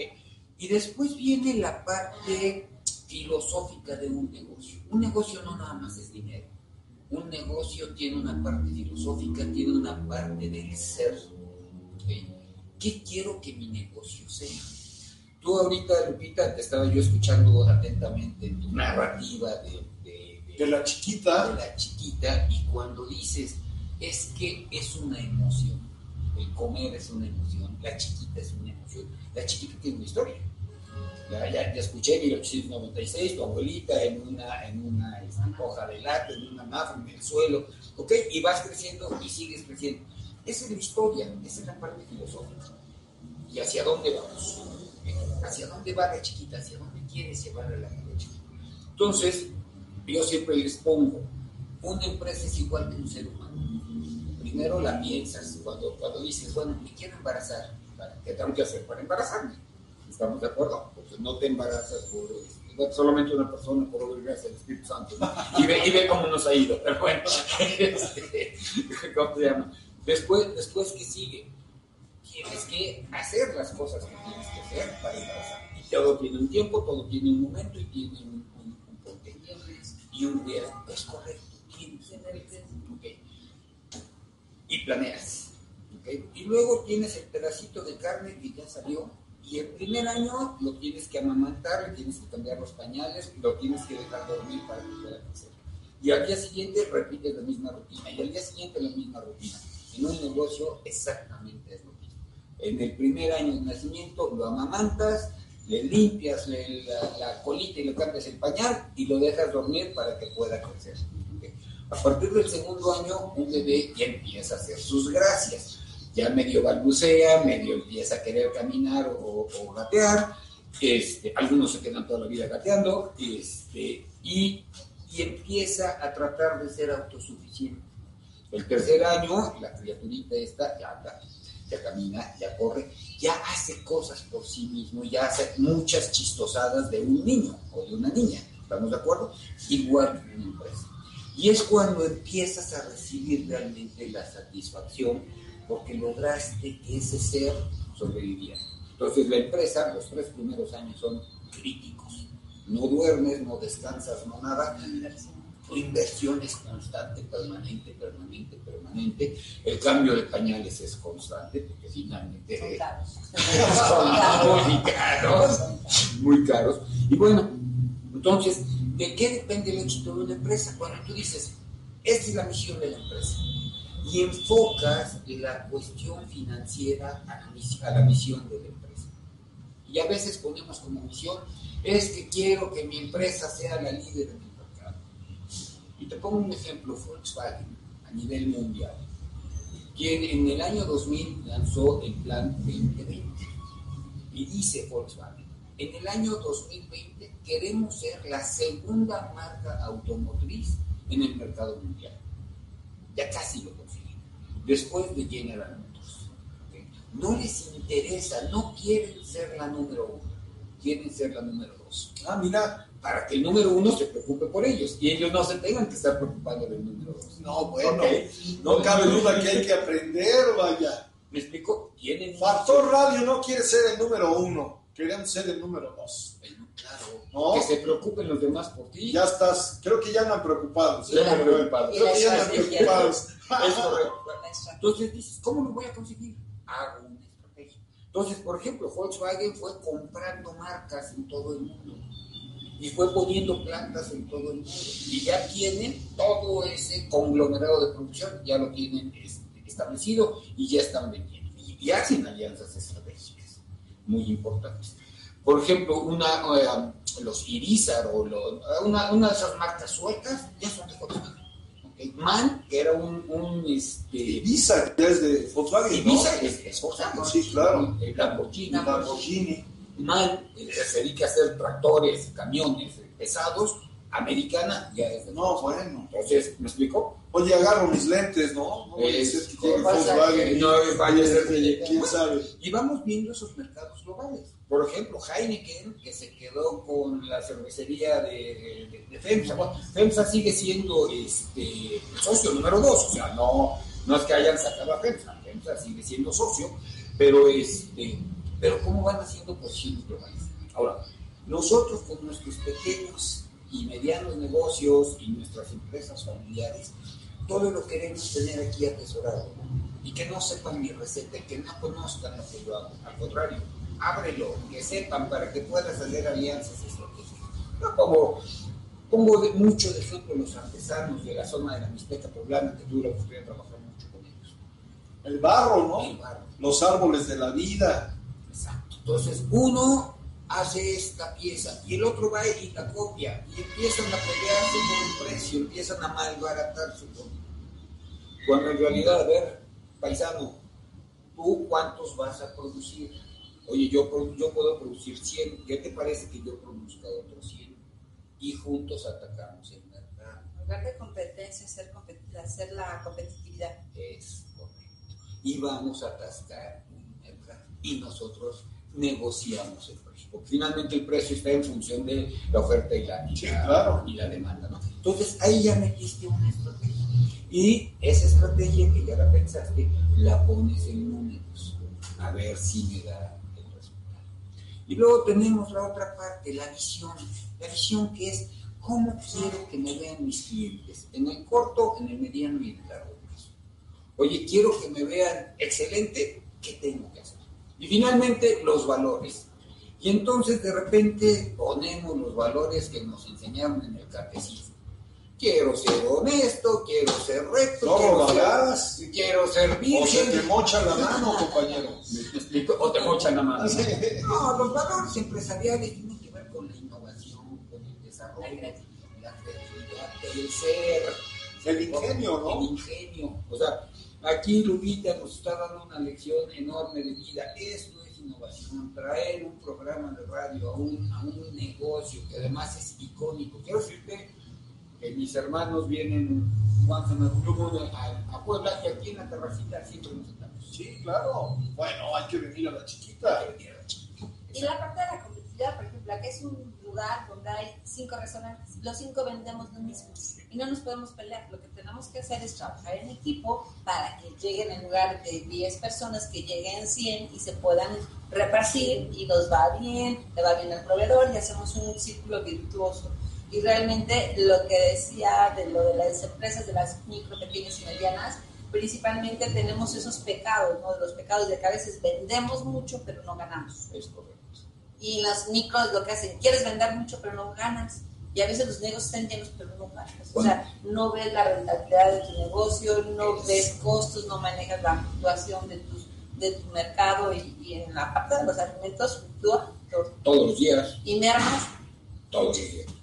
Y después viene la parte filosófica de un negocio. Un negocio no nada más es dinero. Un negocio tiene una parte filosófica, tiene una parte del ser. ¿ok? ¿Qué quiero que mi negocio sea? Tú ahorita, Lupita, te estaba yo escuchando atentamente tu narrativa de, de- de- De la chiquita. de la chiquita y cuando dices es que es una emoción, el comer es una emoción, la chiquita es una emoción, la chiquita tiene una historia. Ya, ya, ya escuché 1896, tu abuelita en una, en una este, hoja de lata, en una nave, en el suelo, ¿ok? Y vas creciendo y sigues creciendo. Esa es la historia, esa es la parte filosófica. ¿Y hacia dónde vamos? ¿Hacia dónde va la chiquita? ¿Hacia dónde quieres llevar a la chiquita? Entonces, yo siempre les pongo, una empresa es igual que un ser humano. Primero la piensas, cuando, cuando dices, bueno, me quiero embarazar, ¿qué tengo que hacer para embarazarme? ¿Estamos de acuerdo? Porque no te embarazas por este, solamente una persona por obediencia al Espíritu Santo. Y, ve, y ve cómo nos ha ido. Pero bueno, este, ¿cómo se llama? Después, después ¿qué sigue? Tienes que hacer las cosas que tienes que hacer para embarazar. Y todo tiene un tiempo, todo tiene un momento y tiene un, un, porqué. Y un riesgo. Es correcto. Tienes que tener el riesgo. Ok. Y planeas. Y luego tienes el pedacito de carne que ya salió. Y el primer año lo tienes que amamantar, le tienes que cambiar los pañales, lo tienes que dejar dormir para que pueda crecer. Y al día siguiente repites la misma rutina. Y al día siguiente la misma rutina. En un negocio exactamente es lo mismo. En el primer año de nacimiento lo amamantas, le limpias la, la colita y le cambias el pañal y lo dejas dormir para que pueda crecer. A partir del segundo año, un bebé ya empieza a hacer sus gracias. Ya medio balbucea, medio empieza a querer caminar o, gatear. Este, algunos se quedan toda la vida gateando este, y, empieza a tratar de ser autosuficiente. El tercer año, la criaturita esta ya anda, ya camina, ya corre, ya hace cosas por sí mismo, ya hace muchas chistosadas de un niño o de una niña. ¿Estamos de acuerdo? Igual que una empresa. Y es cuando empiezas a recibir realmente la satisfacción porque lograste que ese ser sobreviviera. Entonces la empresa, los tres primeros años son críticos. No duermes, no descansas, no nada. Tu inversión es constante, permanente, permanente, permanente. El cambio de pañales es constante, porque finalmente Son caros. son muy caros, muy caros. Y bueno, entonces, ¿de qué depende el éxito de una empresa? Cuando tú dices, esta es la misión de la empresa, y enfocas la cuestión financiera a la, mis- a la misión de la empresa. Y a veces ponemos como misión, es que quiero que mi empresa sea la líder en el mercado. Y te pongo un ejemplo, Volkswagen, a nivel mundial, quien en el año 2000 lanzó el plan 2020. Y dice Volkswagen, en el año 2020 queremos ser la segunda marca automotriz en el mercado mundial. Ya casi lo consiguen. Después de General Motors. No les interesa, no quieren ser la número uno, quieren ser la número dos. Ah, mira. Para que el número uno se preocupe por ellos y ellos no se tengan que estar preocupando del número dos. No, bueno. No cabe duda que hay que aprender, vaya. ¿Me explico? Tienen Factor Radio no quiere ser el número uno. Queremos ser el número dos. Claro. ¿No? Que se preocupen los demás por ti. Ya estás. Creo que ya andan preocupados. Ya andan preocupados. Creo que ya andan preocupados. Entonces dices, ¿cómo lo voy a conseguir? Hago una estrategia. Entonces, por ejemplo, Volkswagen fue comprando marcas en todo el mundo y fue poniendo plantas en todo el mundo. Y ya tienen todo ese conglomerado de producción, ya lo tienen este, establecido y ya están vendiendo. Y, y hacen alianzas estratégicas muy importantes. Por ejemplo, una, eh, los Irizar o los- una, una de esas marcas suecas ya son de Volkswagen. ¿ok? MAN, que era un, un este, Ibiza, ya es de Volkswagen. Ibiza ¿no? es, es Volkswagen. Sí, claro. El Lamborghini. Lamborghini. MAN eh, se dedica a hacer tractores, camiones pesados. Americana ya es de No, bueno. Entonces, ¿me explico? Oye, agarro mis lentes, ¿no? No Es- que pasa Volkswagen no vaya a ser llegue. ¿Quién sabe? Y vamos viendo esos mercados globales. Por ejemplo, Heineken, que se quedó con la cervecería de, de- de FEMSA. FEMSA sigue siendo este, el socio número dos, o sea, no, no es que hayan sacado a FEMSA, FEMSA sigue siendo socio, pero, este, pero ¿cómo van haciendo posiciones globales? Ahora, nosotros con nuestros pequeños y medianos negocios y nuestras empresas familiares, todo lo queremos tener aquí atesorado y que no sepan mi receta, que no conozcan lo que yo hago. Al contrario, ábrelo, que sepan para que puedas hacer alianzas estratégicas. Yo pongo, pongo de, mucho de ejemplo los artesanos de la zona de la Mixteca Poblana, que tuve la oportunidad de trabajar mucho con ellos. El barro, ¿no? El barro. Los árboles de la vida. Exacto. Entonces, uno hace esta pieza y el otro va y la copia y empiezan a pelearse por el precio, empiezan a malbaratar su producto. Cuando en realidad, a ver, paisano, ¿tú cuántos vas a producir? Oye, yo, yo puedo producir 100, ¿qué te parece que yo produzca otros 100? Y juntos atacamos el mercado. En lugar de competencia, hacer, hacer la competitividad. Es correcto. Y vamos a atascar un mercado. Y nosotros negociamos el precio. Porque finalmente el precio está en función de la oferta y la, y Sí, la- claro. y la demanda. ¿no? Entonces ahí ya metiste una estrategia. Y esa estrategia que ya la pensaste, la pones en números. A ver si me da. Y luego tenemos la otra parte, la visión. La visión que es cómo quiero que me vean mis clientes. En el corto, en el mediano y en el largo plazo. Oye, quiero que me vean excelente, ¿qué tengo que hacer? Y finalmente, los valores. Y entonces de repente ponemos los valores que nos enseñaron en el catecismo. Quiero ser honesto, quiero ser recto, No quiero, ser, quiero ser O se virgen. te mocha la mano, compañero. ¿Me explico? O te mochan la mano. Sí. No, los valores empresariales tienen que ver con la innovación, con el desarrollo, La creatividad. el ser, El ingenio, el ¿no? ingenio. O sea, aquí Lupita nos está dando una lección enorme de vida. Esto es innovación, traer un programa de radio a un, a un negocio que además es icónico. Quiero decirte que mis hermanos vienen once in a a, a Puebla y aquí en la terracita siempre nos sentamos. Sí, claro. Bueno, hay que venir a la chiquita. Y la parte de la competitividad, por ejemplo, aquí es un lugar donde hay cinco restaurantes, los cinco vendemos lo mismo y no nos podemos pelear. Lo que tenemos que hacer es trabajar en equipo para que lleguen en lugar de 10 personas, que lleguen 100 y se puedan repartir y nos va bien, le va bien al proveedor y hacemos un círculo virtuoso. Y realmente lo que decía de lo de las empresas, de las micro, pequeñas y medianas, principalmente tenemos esos pecados, ¿no? Los pecados de que a veces vendemos mucho pero no ganamos. Es correcto. Y las micros lo que hacen, quieres vender mucho pero no ganas. Y a veces los negocios están llenos pero no ganas. O sea, no ves la rentabilidad de tu negocio, no ves costos, no manejas la fluctuación de, tus, de tu mercado y, y en la parte de los alimentos fluctúa todo. Todos los días, Y mermas,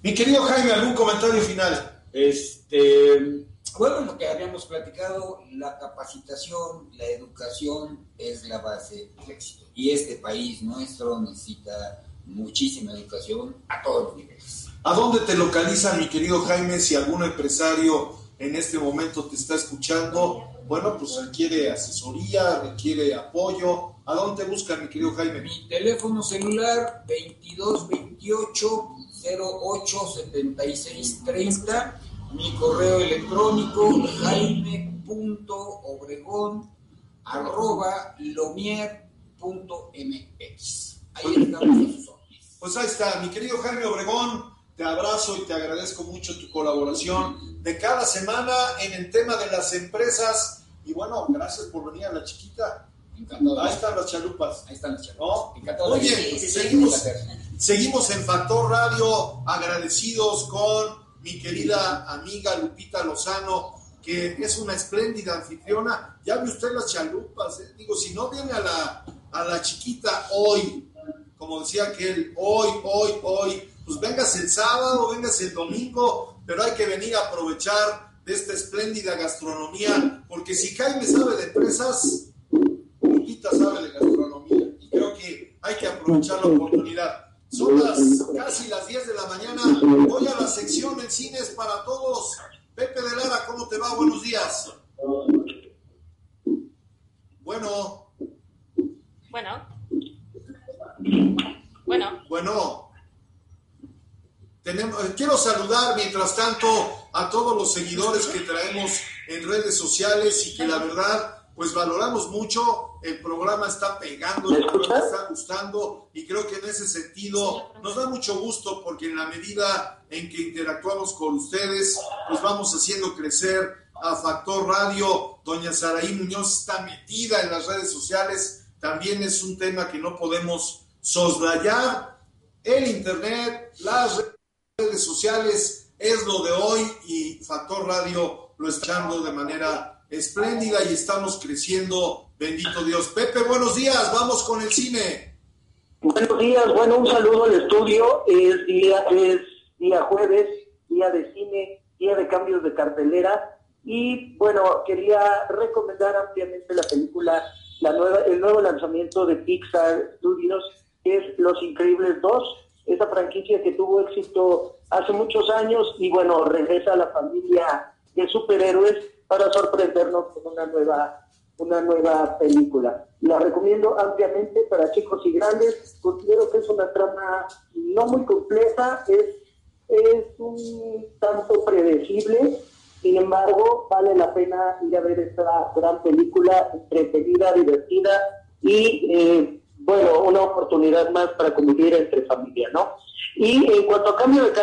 Mi querido Jaime, ¿algún comentario final? Este, bueno, lo que habíamos platicado, la capacitación, la educación es la base del éxito. Y este país nuestro necesita muchísima educación a todos los niveles. ¿A dónde te localizan, mi querido Jaime, si algún empresario en este momento te está escuchando? Bueno, pues requiere asesoría, requiere apoyo. ¿A dónde te buscan, mi querido Jaime? Mi teléfono celular 2228 08 76 30. Mi correo electrónico jaime.obregón arroba lomier.mx. Ahí estamos a sus órdenes. Pues ahí está, mi querido Jaime Obregón, te abrazo y te agradezco mucho tu colaboración de cada semana en el tema de las empresas. Y bueno, gracias por venir a la chiquita. Encantado. Ahí están las chalupas. Ahí están las charlas. ¿No? Encantado. Oye, de- seguimos, seguimos en Factor Radio, agradecidos con mi querida amiga Lupita Lozano, que es una espléndida anfitriona. Ya ve usted las chalupas, ¿eh? digo, si no viene a la, a la chiquita hoy, como decía aquel, hoy, hoy, hoy, pues vengas el sábado, vengas el domingo, pero hay que venir a aprovechar de esta espléndida gastronomía, porque si Jaime sabe de empresas, Lupita sabe de gastronomía y creo que hay que aprovechar la oportunidad. Son las casi las 10 de la mañana. Voy a la sección en cines para todos. Pepe de Lara, ¿cómo te va? Buenos días. Bueno, Bueno. Bueno. bueno. Tenemos, eh, quiero saludar mientras tanto a todos los seguidores que traemos en redes sociales y que la verdad pues valoramos mucho. El programa está pegando, el programa está gustando y creo que en ese sentido nos da mucho gusto porque en la medida en que interactuamos con ustedes, pues vamos haciendo crecer a Factor Radio. Doña Saraí Muñoz está metida en las redes sociales. También es un tema que no podemos soslayar. El Internet, las redes sociales es lo de hoy y Factor Radio lo está echando de manera espléndida y estamos creciendo. Bendito Dios. Pepe, buenos días. Vamos con el cine. Buenos días, bueno, un saludo al estudio. Es día, es día jueves, día de cine, día de cambios de cartelera. Y bueno, quería recomendar ampliamente la película, la nueva, el nuevo lanzamiento de Pixar Studios, que es Los Increíbles 2, esa franquicia que tuvo éxito hace muchos años y bueno, regresa a la familia de superhéroes para sorprendernos con una nueva una nueva película. La recomiendo ampliamente para chicos y grandes. Considero que es una trama no muy compleja, es, es un tanto predecible. Sin embargo, vale la pena ir a ver esta gran película, entretenida, divertida y, eh, bueno, una oportunidad más para convivir entre familia, ¿no? Y en cuanto a cambio de